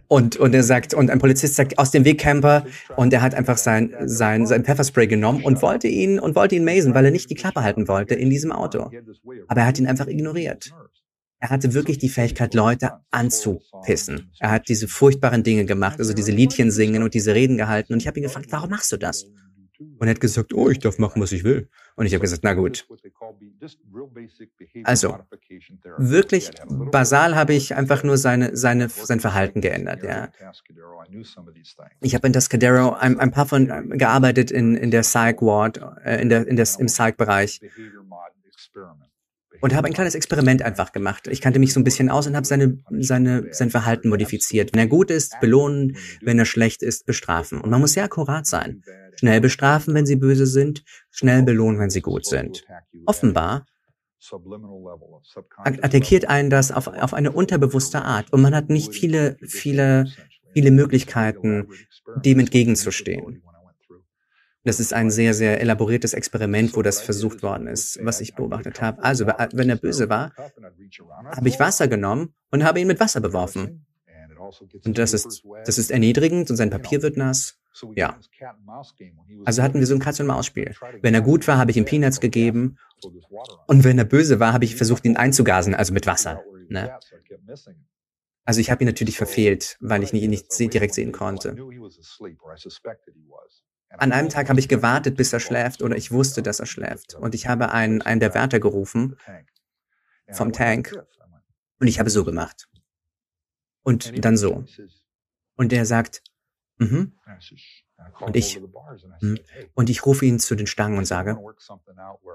Und, und er sagt, und ein Polizist sagt, aus dem Weg, Camper. Und er hat einfach sein, sein, sein Pfefferspray genommen und wollte ihn, und wollte ihn masen, weil er nicht die Klappe halten wollte in diesem Auto. Aber er hat ihn einfach ignoriert. Er hatte wirklich die Fähigkeit, Leute anzupissen. Er hat diese furchtbaren Dinge gemacht, also diese Liedchen singen und diese Reden gehalten. Und ich habe ihn gefragt, warum machst du das? Und er hat gesagt, oh, ich darf machen, was ich will. Und ich habe gesagt, na gut. Also, wirklich basal habe ich einfach nur seine, seine, sein Verhalten geändert, ja. Ich habe in Tascadero ein, ein paar von gearbeitet in, in der Psych Ward, äh, in der, in der, im Psych-Bereich und habe ein kleines Experiment einfach gemacht. Ich kannte mich so ein bisschen aus und habe seine, seine, sein Verhalten modifiziert. Wenn er gut ist, belohnen, wenn er schlecht ist, bestrafen. Und man muss sehr akkurat sein. Schnell bestrafen, wenn sie böse sind, schnell belohnen, wenn sie gut sind. Offenbar attackiert einen das auf, auf eine unterbewusste Art und man hat nicht viele, viele, viele Möglichkeiten, dem entgegenzustehen. Das ist ein sehr, sehr elaboriertes Experiment, wo das versucht worden ist, was ich beobachtet habe. Also, wenn er böse war, habe ich Wasser genommen und habe ihn mit Wasser beworfen. Und das ist, das ist erniedrigend und sein Papier wird nass. Ja. Also hatten wir so ein Katz-und-Maus-Spiel. Wenn er gut war, habe ich ihm Peanuts gegeben. Und wenn er böse war, habe ich versucht, ihn einzugasen, also mit Wasser. Ne? Also ich habe ihn natürlich verfehlt, weil ich ihn nicht direkt sehen konnte. An einem Tag habe ich gewartet, bis er schläft, oder ich wusste, dass er schläft. Und ich habe einen, einen der Wärter gerufen vom Tank. Und ich habe so gemacht. Und dann so. Und er sagt, mhm. Und ich, mhm. und ich rufe ihn zu den Stangen und sage,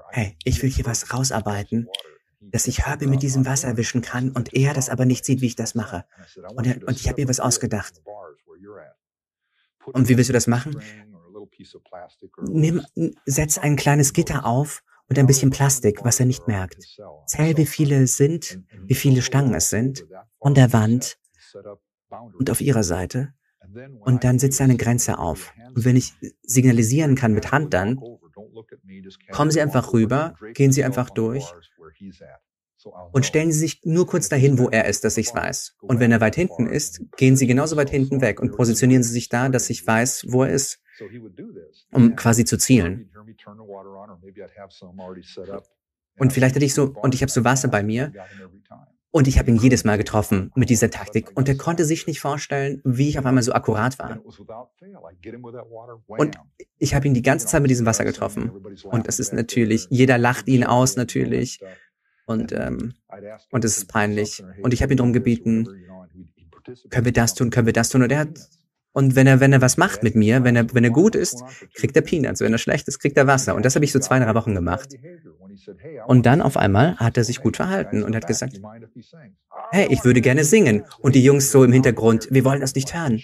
hey, ich will hier was rausarbeiten, dass ich Herbie mit diesem Wasser erwischen kann und er das aber nicht sieht, wie ich das mache. Und, er, und ich habe mir was ausgedacht. Und wie willst du das machen? Nimm, setz ein kleines Gitter auf und ein bisschen Plastik, was er nicht merkt. Zähl, wie viele es sind, wie viele Stangen es sind, an der Wand und auf ihrer Seite. Und dann setzt eine Grenze auf. Und wenn ich signalisieren kann mit Hand dann, kommen Sie einfach rüber, gehen Sie einfach durch und stellen Sie sich nur kurz dahin, wo er ist, dass ich es weiß. Und wenn er weit hinten ist, gehen Sie genauso weit hinten weg und positionieren Sie sich da, dass ich weiß, wo er ist um quasi zu zielen. Und vielleicht hatte ich so, und ich habe so Wasser bei mir, und ich habe ihn jedes Mal getroffen mit dieser Taktik. Und er konnte sich nicht vorstellen, wie ich auf einmal so akkurat war. Und ich habe ihn die ganze Zeit mit diesem Wasser getroffen. Und es ist natürlich, jeder lacht ihn aus natürlich. Und, ähm, und es ist peinlich. Und ich habe ihn darum gebeten, können wir das tun, können wir das tun? Und er hat und wenn er, wenn er was macht mit mir, wenn er, wenn er gut ist, kriegt er Peanuts. Wenn er schlecht ist, kriegt er Wasser. Und das habe ich so zwei, drei Wochen gemacht. Und dann auf einmal hat er sich gut verhalten und hat gesagt, hey, ich würde gerne singen. Und die Jungs so im Hintergrund, wir wollen das nicht hören.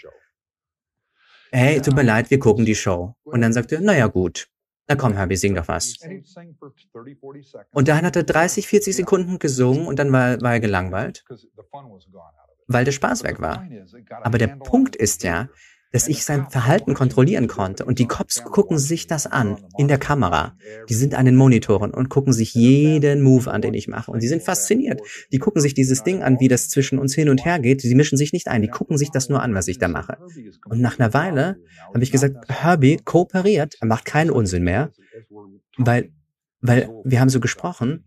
Hey, tut mir leid, wir gucken die Show. Und dann sagt er, naja, gut. Na komm, Herbie, sing doch was. Und dann hat er 30, 40 Sekunden gesungen und dann war, war er gelangweilt weil der Spaß weg war. Aber der Punkt ist ja, dass ich sein Verhalten kontrollieren konnte. Und die Cops gucken sich das an in der Kamera. Die sind an den Monitoren und gucken sich jeden Move an, den ich mache. Und die sind fasziniert. Die gucken sich dieses Ding an, wie das zwischen uns hin und her geht. Die mischen sich nicht ein. Die gucken sich das nur an, was ich da mache. Und nach einer Weile habe ich gesagt, Herbie kooperiert. Er macht keinen Unsinn mehr. Weil, weil wir haben so gesprochen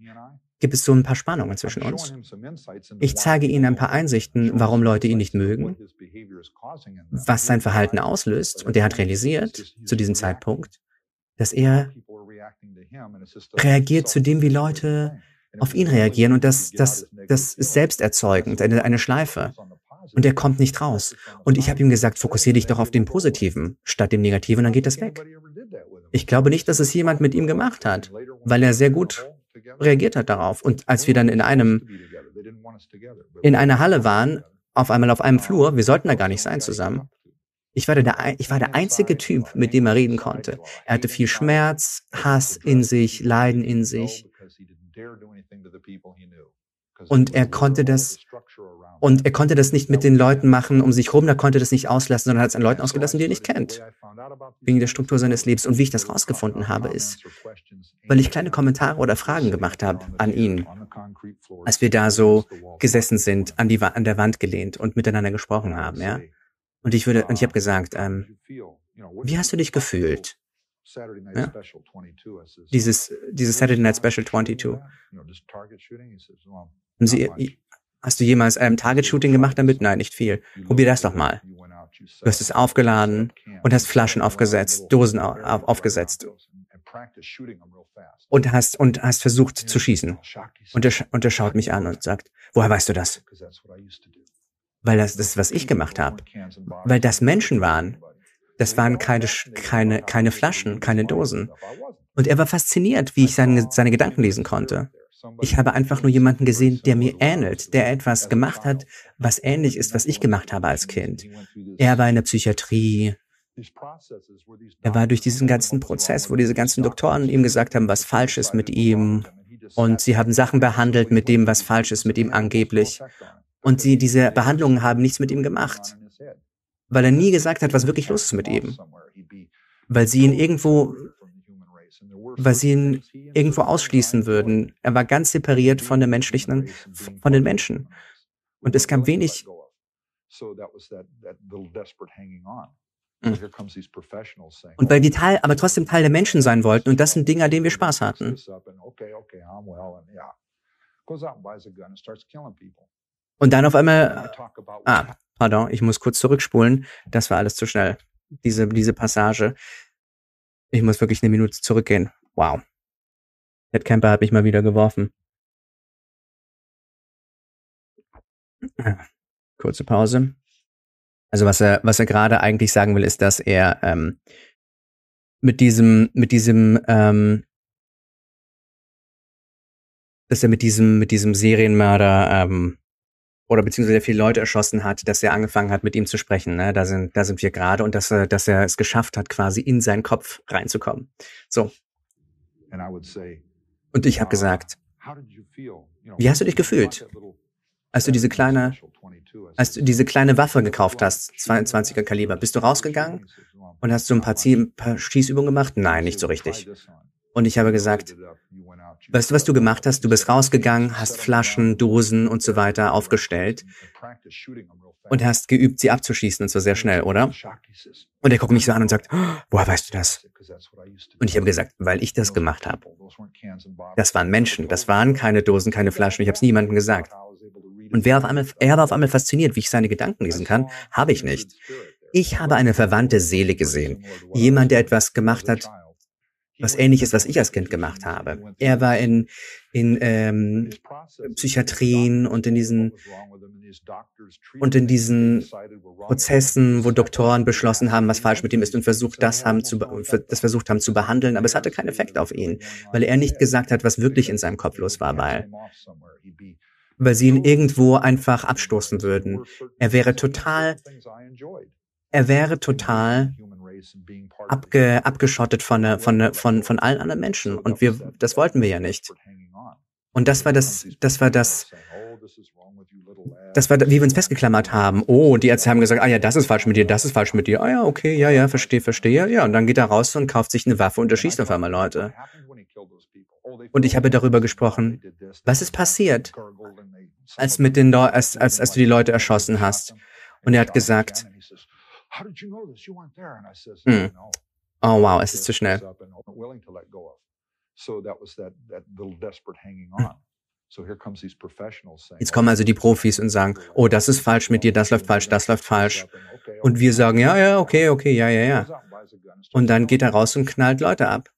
gibt es so ein paar Spannungen zwischen uns. Ich zeige Ihnen ein paar Einsichten, warum Leute ihn nicht mögen, was sein Verhalten auslöst. Und er hat realisiert zu diesem Zeitpunkt, dass er reagiert zu dem, wie Leute auf ihn reagieren und das, das, das ist selbsterzeugend, eine, eine Schleife. Und er kommt nicht raus. Und ich habe ihm gesagt, fokussiere dich doch auf den Positiven statt dem Negativen, dann geht das weg. Ich glaube nicht, dass es jemand mit ihm gemacht hat, weil er sehr gut reagiert hat darauf. Und als wir dann in einem, in einer Halle waren, auf einmal auf einem Flur, wir sollten da gar nicht sein zusammen. Ich war, der, ich war der einzige Typ, mit dem er reden konnte. Er hatte viel Schmerz, Hass in sich, Leiden in sich. Und er konnte das, und er konnte das nicht mit den Leuten machen um sich rum, er konnte das nicht auslassen, sondern hat es an Leuten ausgelassen, die er nicht kennt. Wegen der Struktur seines Lebens. Und wie ich das rausgefunden habe, ist, weil ich kleine Kommentare oder Fragen gemacht habe an ihn, als wir da so gesessen sind, an, die, an der Wand gelehnt und miteinander gesprochen haben, ja. Und ich würde, und ich habe gesagt, ähm, wie hast du dich gefühlt? Ja? Dieses, dieses Saturday Night Special 22. Haben Sie, hast du jemals ein Target-Shooting gemacht damit? Nein, nicht viel. Probier das doch mal. Du hast es aufgeladen und hast Flaschen aufgesetzt, Dosen aufgesetzt und hast, und hast versucht zu schießen. Und er, und er schaut mich an und sagt, woher weißt du das? Weil das, das ist, was ich gemacht habe. Weil das Menschen waren. Das waren keine, keine, keine Flaschen, keine Dosen. Und er war fasziniert, wie ich seine, seine Gedanken lesen konnte. Ich habe einfach nur jemanden gesehen, der mir ähnelt, der etwas gemacht hat, was ähnlich ist, was ich gemacht habe als Kind. Er war in der Psychiatrie. Er war durch diesen ganzen Prozess, wo diese ganzen Doktoren ihm gesagt haben, was falsch ist mit ihm. Und sie haben Sachen behandelt mit dem, was falsch ist mit ihm angeblich. Und sie, diese Behandlungen haben nichts mit ihm gemacht. Weil er nie gesagt hat, was wirklich los ist mit ihm. Weil sie ihn irgendwo weil sie ihn irgendwo ausschließen würden. Er war ganz separiert von der menschlichen, von den Menschen. Und es gab wenig. Mhm. Und weil die Teil, aber trotzdem Teil der Menschen sein wollten, und das sind Dinge, an denen wir Spaß hatten. Und dann auf einmal, ah, pardon, ich muss kurz zurückspulen. Das war alles zu schnell. Diese, diese Passage. Ich muss wirklich eine Minute zurückgehen. Wow. Ted Camper hat mich mal wieder geworfen. Kurze Pause. Also was er, was er gerade eigentlich sagen will, ist, dass er ähm, mit diesem, mit diesem, ähm, dass er mit diesem, mit diesem Serienmörder ähm, oder beziehungsweise viele Leute erschossen hat, dass er angefangen hat, mit ihm zu sprechen. Ne? Da sind, da sind wir gerade und dass er, dass er es geschafft hat, quasi in seinen Kopf reinzukommen. So, und ich habe gesagt, wie hast du dich gefühlt, als du diese kleine, als du diese kleine Waffe gekauft hast, 22er Kaliber? Bist du rausgegangen und hast du ein paar, ein paar Schießübungen gemacht? Nein, nicht so richtig. Und ich habe gesagt, weißt du, was du gemacht hast? Du bist rausgegangen, hast Flaschen, Dosen und so weiter aufgestellt und hast geübt, sie abzuschießen, und zwar sehr schnell, oder? Und er guckt mich so an und sagt, oh, woher weißt du das? Und ich habe gesagt, weil ich das gemacht habe. Das waren Menschen, das waren keine Dosen, keine Flaschen, ich habe es niemandem gesagt. Und wer auf einmal, er war auf einmal fasziniert, wie ich seine Gedanken lesen kann, habe ich nicht. Ich habe eine verwandte Seele gesehen. Jemand, der etwas gemacht hat, was ähnliches, was ich als Kind gemacht habe. Er war in, in ähm, Psychiatrien und in diesen und in diesen Prozessen, wo Doktoren beschlossen haben, was falsch mit ihm ist und versucht, das haben zu, das versucht haben zu behandeln, aber es hatte keinen Effekt auf ihn, weil er nicht gesagt hat, was wirklich in seinem Kopf los war, weil, weil sie ihn irgendwo einfach abstoßen würden. Er wäre total, er wäre total abge, abgeschottet von, von, von, von allen anderen Menschen und wir, das wollten wir ja nicht. Und das war das, das war das, das war, wie wir uns festgeklammert haben. Oh, die Ärzte haben gesagt, ah ja, das ist falsch mit dir, das ist falsch mit dir. Ah ja, okay, ja, ja, verstehe, verstehe. Ja, und dann geht er raus und kauft sich eine Waffe und erschießt auf einmal Leute. Und ich habe darüber gesprochen, was ist passiert, als, mit den als, als, als du die Leute erschossen hast. Und er hat gesagt, hm. oh wow, es ist zu schnell. Jetzt kommen also die Profis und sagen, oh, das ist falsch mit dir, das läuft falsch, das läuft falsch. Und wir sagen, ja, ja, okay, okay, ja, ja, ja. Und dann geht er raus und knallt Leute ab.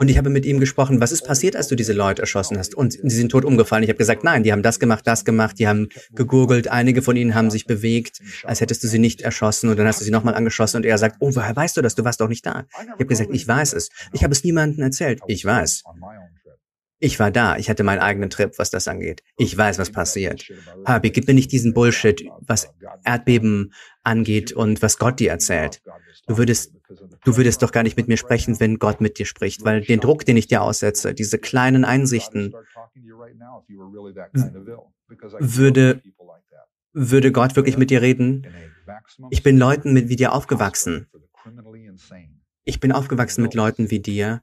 Und ich habe mit ihm gesprochen, was ist passiert, als du diese Leute erschossen hast? Und sie sind tot umgefallen. Ich habe gesagt, nein, die haben das gemacht, das gemacht, die haben gegurgelt, einige von ihnen haben sich bewegt, als hättest du sie nicht erschossen und dann hast du sie nochmal angeschossen und er sagt, oh, woher weißt du das? Du warst doch nicht da. Ich habe gesagt, ich weiß es. Ich habe es niemandem erzählt. Ich weiß. Ich war da, ich hatte meinen eigenen Trip, was das angeht. Ich weiß, was passiert. Habi, gib mir nicht diesen Bullshit, was Erdbeben angeht und was Gott dir erzählt. Du würdest, du würdest doch gar nicht mit mir sprechen, wenn Gott mit dir spricht, weil den Druck, den ich dir aussetze, diese kleinen Einsichten, würde, würde Gott wirklich mit dir reden? Ich bin Leuten mit wie dir aufgewachsen. Ich bin aufgewachsen mit Leuten wie dir,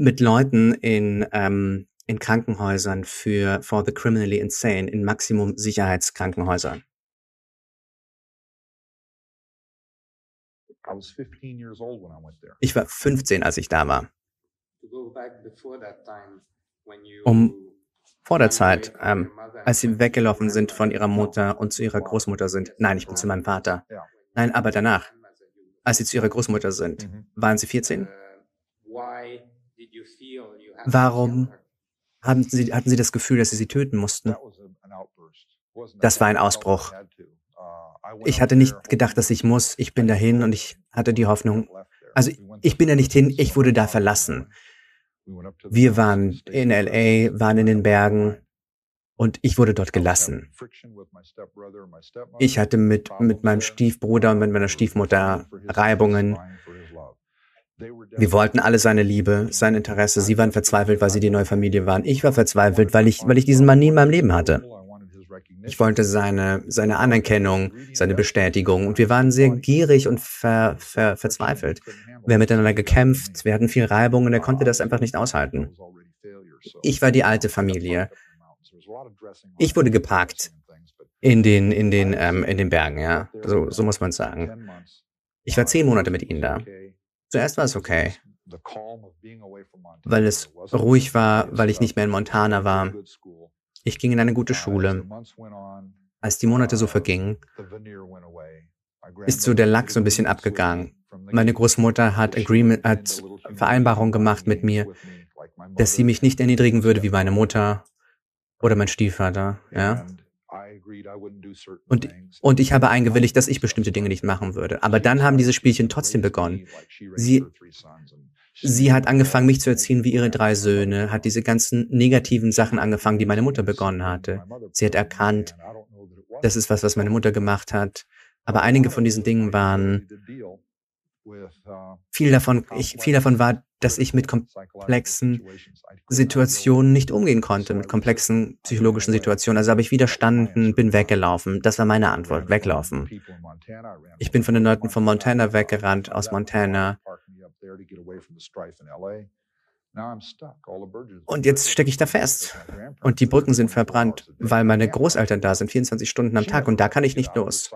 mit Leuten in, ähm, in Krankenhäusern für for the criminally insane, in Maximum Sicherheitskrankenhäusern. Ich war 15, als ich da war. Um vor der Zeit, ähm, als sie weggelaufen sind von ihrer Mutter und zu ihrer Großmutter sind. Nein, ich bin zu meinem Vater. Nein, aber danach, als sie zu ihrer Großmutter sind, mhm. waren sie 14? Warum haben Sie, hatten Sie das Gefühl, dass Sie sie töten mussten? Das war ein Ausbruch. Ich hatte nicht gedacht, dass ich muss. Ich bin dahin und ich hatte die Hoffnung. Also ich bin da nicht hin, ich wurde da verlassen. Wir waren in LA, waren in den Bergen und ich wurde dort gelassen. Ich hatte mit, mit meinem Stiefbruder und mit meiner Stiefmutter Reibungen. Wir wollten alle seine Liebe, sein Interesse. Sie waren verzweifelt, weil sie die neue Familie waren. Ich war verzweifelt, weil ich, weil ich diesen Mann nie in meinem Leben hatte. Ich wollte seine, seine Anerkennung, seine Bestätigung. Und wir waren sehr gierig und ver, ver, verzweifelt. Wir haben miteinander gekämpft, wir hatten viel Reibung und er konnte das einfach nicht aushalten. Ich war die alte Familie. Ich wurde geparkt in den, in den, ähm, in den Bergen, ja. So, so muss man sagen. Ich war zehn Monate mit ihnen da. Zuerst war es okay, weil es ruhig war, weil ich nicht mehr in Montana war. Ich ging in eine gute Schule. Als die Monate so vergingen, ist so der Lack so ein bisschen abgegangen. Meine Großmutter hat Agreement, hat Vereinbarung gemacht mit mir, dass sie mich nicht erniedrigen würde wie meine Mutter oder mein Stiefvater, ja. Und, und ich habe eingewilligt, dass ich bestimmte Dinge nicht machen würde. Aber dann haben diese Spielchen trotzdem begonnen. Sie, sie hat angefangen, mich zu erziehen wie ihre drei Söhne, hat diese ganzen negativen Sachen angefangen, die meine Mutter begonnen hatte. Sie hat erkannt, das ist was, was meine Mutter gemacht hat. Aber einige von diesen Dingen waren viel davon, ich, viel davon war, dass ich mit komplexen Situationen nicht umgehen konnte, mit komplexen psychologischen Situationen. Also habe ich widerstanden, bin weggelaufen. Das war meine Antwort, weglaufen. Ich bin von den Leuten von Montana weggerannt, aus Montana. Und jetzt stecke ich da fest. Und die Brücken sind verbrannt, weil meine Großeltern da sind, 24 Stunden am Tag. Und da kann ich nicht los.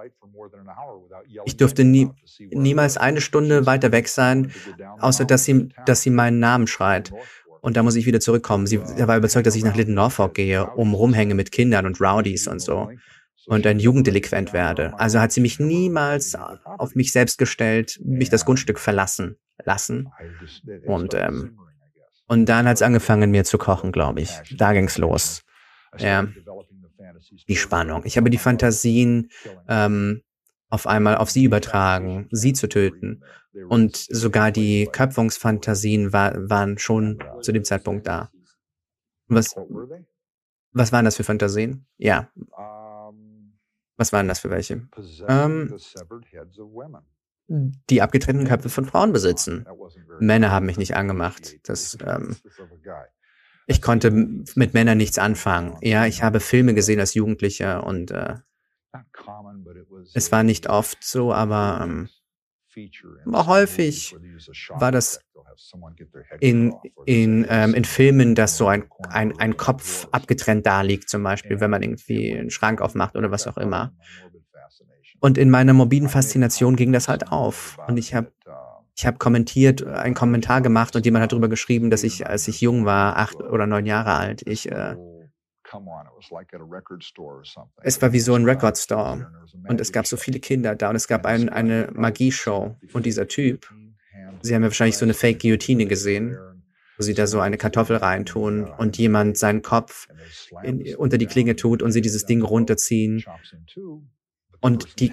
Ich durfte nie, niemals eine Stunde weiter weg sein, außer dass sie, dass sie meinen Namen schreit. Und da muss ich wieder zurückkommen. Sie war überzeugt, dass ich nach Little Norfolk gehe, um rumhänge mit Kindern und Rowdies und so. Und ein Jugenddelinquent werde. Also hat sie mich niemals auf mich selbst gestellt, mich das Grundstück verlassen lassen. Und ähm, und dann hat es angefangen, mir zu kochen, glaube ich. Da ging's los. Ja. Die Spannung. Ich habe die Fantasien ähm, auf einmal auf sie übertragen, sie zu töten. Und sogar die Köpfungsfantasien war, waren schon zu dem Zeitpunkt da. Was, was waren das für Fantasien? Ja. Was waren das für welche? Ähm, die abgetrennten Köpfe von Frauen besitzen. Männer haben mich nicht angemacht. Das, ähm, ich konnte mit Männern nichts anfangen. Ja, ich habe Filme gesehen als Jugendlicher und äh, es war nicht oft so, aber, ähm, häufig war das in, in, ähm, in Filmen, dass so ein, ein, ein Kopf abgetrennt da liegt, zum Beispiel, wenn man irgendwie einen Schrank aufmacht oder was auch immer. Und in meiner mobilen Faszination ging das halt auf. Und ich habe ich hab kommentiert, einen Kommentar gemacht und jemand hat darüber geschrieben, dass ich, als ich jung war, acht oder neun Jahre alt, ich äh, es war wie so ein Record Store und es gab so viele Kinder da und es gab ein, eine Magieshow und dieser Typ, Sie haben ja wahrscheinlich so eine Fake-Guillotine gesehen, wo sie da so eine Kartoffel reintun und jemand seinen Kopf in, unter die Klinge tut und sie dieses Ding runterziehen. Und die,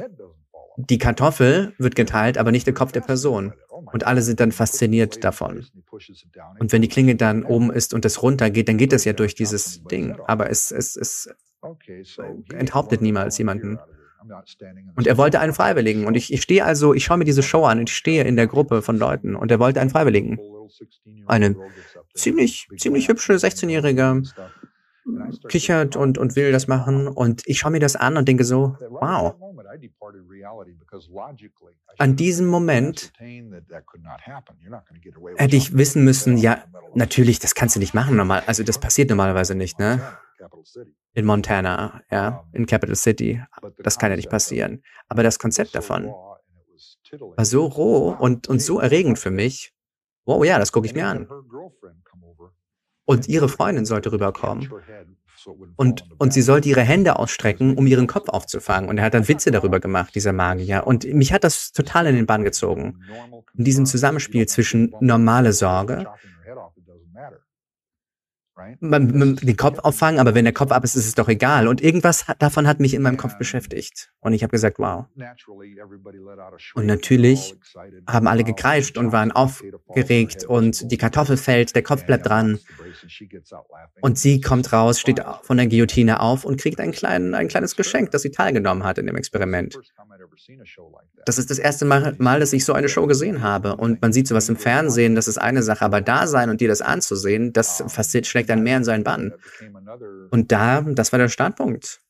die Kartoffel wird geteilt, aber nicht der Kopf der Person. Und alle sind dann fasziniert davon. Und wenn die Klinge dann oben ist und es runtergeht, dann geht das ja durch dieses Ding. Aber es, es, es enthauptet niemals jemanden. Und er wollte einen Freiwilligen. Und ich, ich stehe also, ich schaue mir diese Show an und ich stehe in der Gruppe von Leuten und er wollte einen Freiwilligen. Eine ziemlich, ziemlich hübsche 16-Jährige kichert und, und will das machen. Und ich schaue mir das an und denke so, wow. An diesem Moment hätte ich wissen müssen, ja, natürlich, das kannst du nicht machen normal. Also das passiert normalerweise nicht, ne? In Montana, ja, in Capital City. Das kann ja nicht passieren. Aber das Konzept davon war so roh und, und so erregend für mich. Wow, ja, das gucke ich mir an. Und ihre Freundin sollte rüberkommen. Und, und sie sollte ihre Hände ausstrecken, um ihren Kopf aufzufangen. Und er hat dann Witze darüber gemacht, dieser Magier. Und mich hat das total in den Bann gezogen. In diesem Zusammenspiel zwischen normale Sorge man, man, den Kopf auffangen, aber wenn der Kopf ab ist, ist es doch egal. Und irgendwas hat, davon hat mich in meinem Kopf beschäftigt. Und ich habe gesagt, wow. Und natürlich haben alle gekreischt und waren aufgeregt und die Kartoffel fällt, der Kopf bleibt dran. Und sie kommt raus, steht von der Guillotine auf und kriegt ein, klein, ein kleines Geschenk, dass sie teilgenommen hat in dem Experiment. Das ist das erste Mal, dass ich so eine Show gesehen habe. Und man sieht sowas im Fernsehen, das ist eine Sache, aber da sein und dir das anzusehen, das fasziniert, schlägt dann mehr in seinen Bann. Und da, das war der Startpunkt.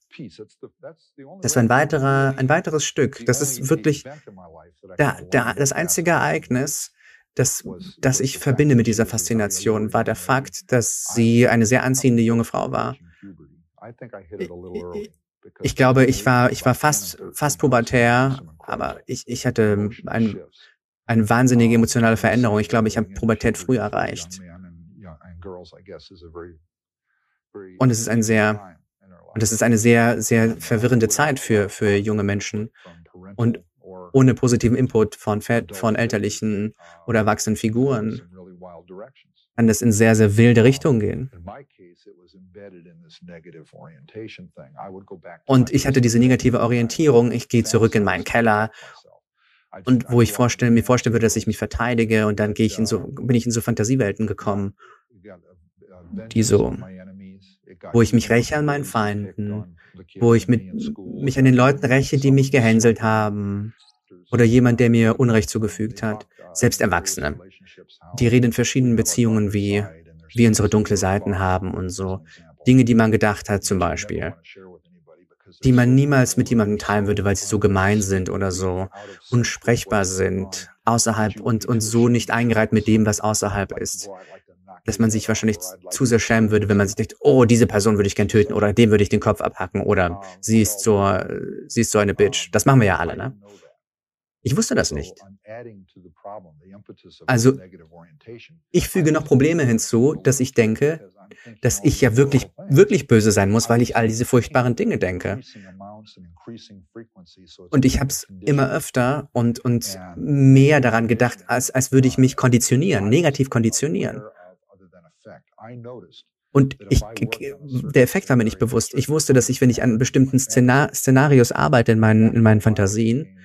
Das war ein weiterer, ein weiteres Stück. Das ist wirklich der, der, das einzige Ereignis, das, das ich verbinde mit dieser Faszination, war der Fakt, dass sie eine sehr anziehende junge Frau war. Ich glaube, ich war, ich war fast, fast pubertär, aber ich, ich hatte ein, eine wahnsinnige emotionale Veränderung. Ich glaube, ich habe Pubertät früh erreicht. Und es ist ein sehr, und es ist eine sehr, sehr verwirrende Zeit für, für junge Menschen. Und ohne positiven Input von, von elterlichen oder erwachsenen Figuren kann das in sehr, sehr wilde Richtungen gehen. Und ich hatte diese negative Orientierung. Ich gehe zurück in meinen Keller. und wo ich vorstellen, mir vorstellen würde, dass ich mich verteidige und dann gehe ich in so, bin ich in so Fantasiewelten gekommen, die so, wo ich mich räche an meinen Feinden, wo ich mit, mich an den Leuten räche, die mich gehänselt haben, oder jemand, der mir Unrecht zugefügt hat, selbst Erwachsene. Die reden in verschiedenen Beziehungen, wie wir unsere dunkle Seiten haben und so. Dinge, die man gedacht hat zum Beispiel, die man niemals mit jemandem teilen würde, weil sie so gemein sind oder so unsprechbar sind, außerhalb und, und so nicht eingereiht mit dem, was außerhalb ist. Dass man sich wahrscheinlich zu sehr schämen würde, wenn man sich denkt, oh, diese Person würde ich gern töten oder dem würde ich den Kopf abhacken oder sie ist so, sie ist so eine Bitch. Das machen wir ja alle, ne? Ich wusste das nicht. Also ich füge noch Probleme hinzu, dass ich denke, dass ich ja wirklich, wirklich böse sein muss, weil ich all diese furchtbaren Dinge denke. Und ich habe es immer öfter und, und mehr daran gedacht, als, als würde ich mich konditionieren, negativ konditionieren. Und ich, der Effekt war mir nicht bewusst. Ich wusste, dass ich, wenn ich an bestimmten Szenar Szenarios arbeite in meinen, in meinen Fantasien,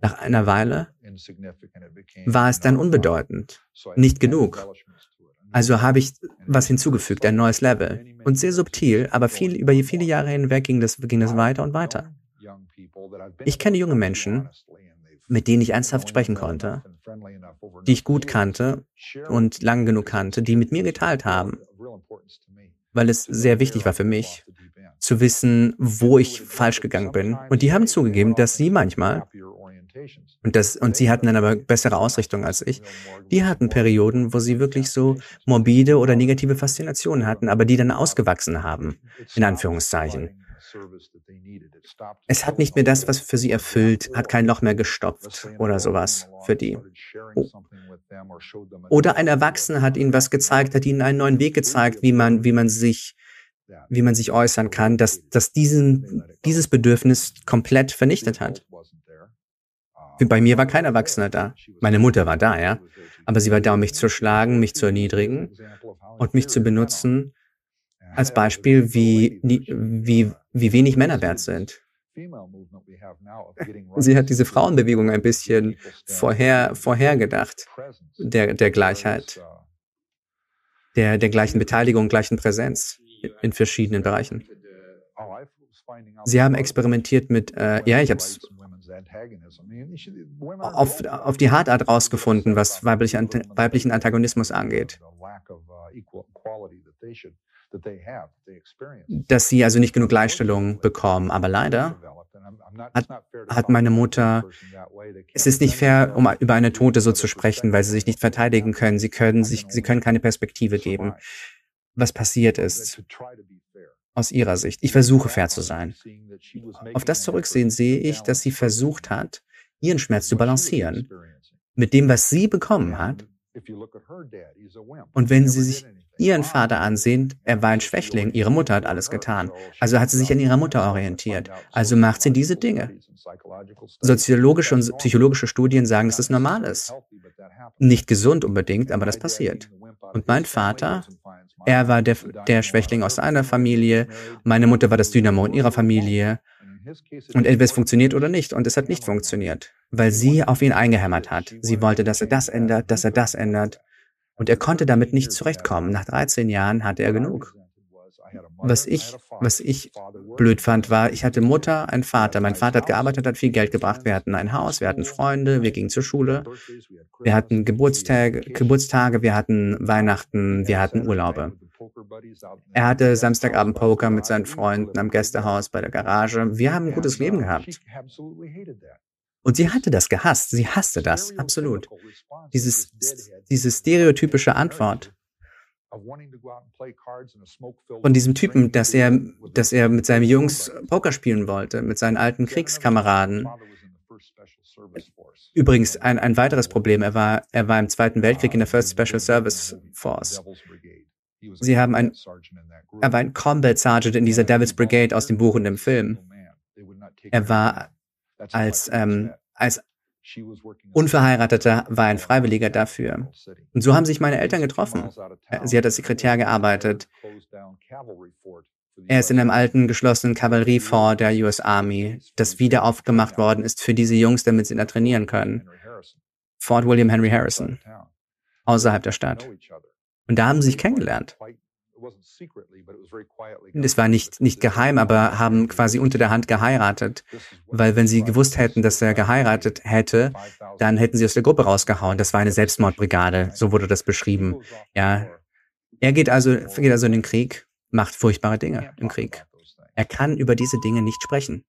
nach einer Weile war es dann unbedeutend, nicht genug. Also habe ich was hinzugefügt, ein neues Level. Und sehr subtil, aber viel, über viele Jahre hinweg ging das, ging das weiter und weiter. Ich kenne junge Menschen, mit denen ich ernsthaft sprechen konnte, die ich gut kannte und lang genug kannte, die mit mir geteilt haben, weil es sehr wichtig war für mich, zu wissen, wo ich falsch gegangen bin. Und die haben zugegeben, dass sie manchmal und, das, und sie hatten dann aber bessere Ausrichtung als ich. Die hatten Perioden, wo sie wirklich so morbide oder negative Faszinationen hatten, aber die dann ausgewachsen haben, in Anführungszeichen. Es hat nicht mehr das, was für sie erfüllt, hat kein Loch mehr gestopft oder sowas für die. Oh. Oder ein Erwachsener hat ihnen was gezeigt, hat ihnen einen neuen Weg gezeigt, wie man, wie man sich wie man sich äußern kann, dass, dass diesen, dieses Bedürfnis komplett vernichtet hat. Bei mir war kein Erwachsener da. Meine Mutter war da, ja. Aber sie war da, um mich zu schlagen, mich zu erniedrigen und mich zu benutzen als Beispiel, wie, wie, wie wenig Männer wert sind. Sie hat diese Frauenbewegung ein bisschen vorher, vorhergedacht, der, der Gleichheit, der, der gleichen Beteiligung, gleichen Präsenz in verschiedenen Bereichen. Sie haben experimentiert mit, äh, ja, ich habe es auf, auf die Hartart rausgefunden, was weiblich, weiblichen Antagonismus angeht. Dass sie also nicht genug Gleichstellung bekommen. Aber leider hat, hat meine Mutter, es ist nicht fair, um über eine Tote so zu sprechen, weil sie sich nicht verteidigen können. Sie können sich, sie können keine Perspektive geben, was passiert ist. Aus ihrer Sicht. Ich versuche fair zu sein. Auf das zurücksehen sehe ich, dass sie versucht hat, ihren Schmerz zu balancieren. Mit dem, was sie bekommen hat. Und wenn sie sich ihren Vater ansehen, er war ein Schwächling, ihre Mutter hat alles getan. Also hat sie sich an ihrer Mutter orientiert. Also macht sie diese Dinge. Soziologische und psychologische Studien sagen, dass es normal ist. Nicht gesund unbedingt, aber das passiert. Und mein Vater, er war der, der Schwächling aus seiner Familie, meine Mutter war das Dynamo in ihrer Familie. Und entweder es funktioniert oder nicht. Und es hat nicht funktioniert, weil sie auf ihn eingehämmert hat. Sie wollte, dass er das ändert, dass er das ändert. Und er konnte damit nicht zurechtkommen. Nach 13 Jahren hatte er genug. Was ich, was ich blöd fand, war, ich hatte Mutter, einen Vater. Mein Vater hat gearbeitet, hat viel Geld gebracht. Wir hatten ein Haus, wir hatten Freunde, wir gingen zur Schule. Wir hatten Geburtstage, Geburtstage, wir hatten Weihnachten, wir hatten Urlaube. Er hatte Samstagabend Poker mit seinen Freunden am Gästehaus bei der Garage. Wir haben ein gutes Leben gehabt. Und sie hatte das gehasst. Sie hasste das, absolut. Dieses, diese stereotypische Antwort von diesem Typen, dass er, dass er mit seinen Jungs Poker spielen wollte, mit seinen alten Kriegskameraden. Übrigens, ein, ein weiteres Problem, er war, er war im Zweiten Weltkrieg in der First Special Service Force. Sie haben ein, er war ein Combat Sergeant in dieser Devil's Brigade aus dem Buch und dem Film. Er war als, ähm, als Unverheirateter war ein Freiwilliger dafür. Und so haben sich meine Eltern getroffen. Sie hat als Sekretär gearbeitet. Er ist in einem alten, geschlossenen Kavalleriefort der US Army, das wieder aufgemacht worden ist für diese Jungs, damit sie da trainieren können. Fort William Henry Harrison, außerhalb der Stadt. Und da haben sie sich kennengelernt. Es war nicht, nicht geheim, aber haben quasi unter der Hand geheiratet. Weil wenn sie gewusst hätten, dass er geheiratet hätte, dann hätten sie aus der Gruppe rausgehauen. Das war eine Selbstmordbrigade. So wurde das beschrieben. Ja. Er geht also, geht also in den Krieg, macht furchtbare Dinge im Krieg. Er kann über diese Dinge nicht sprechen.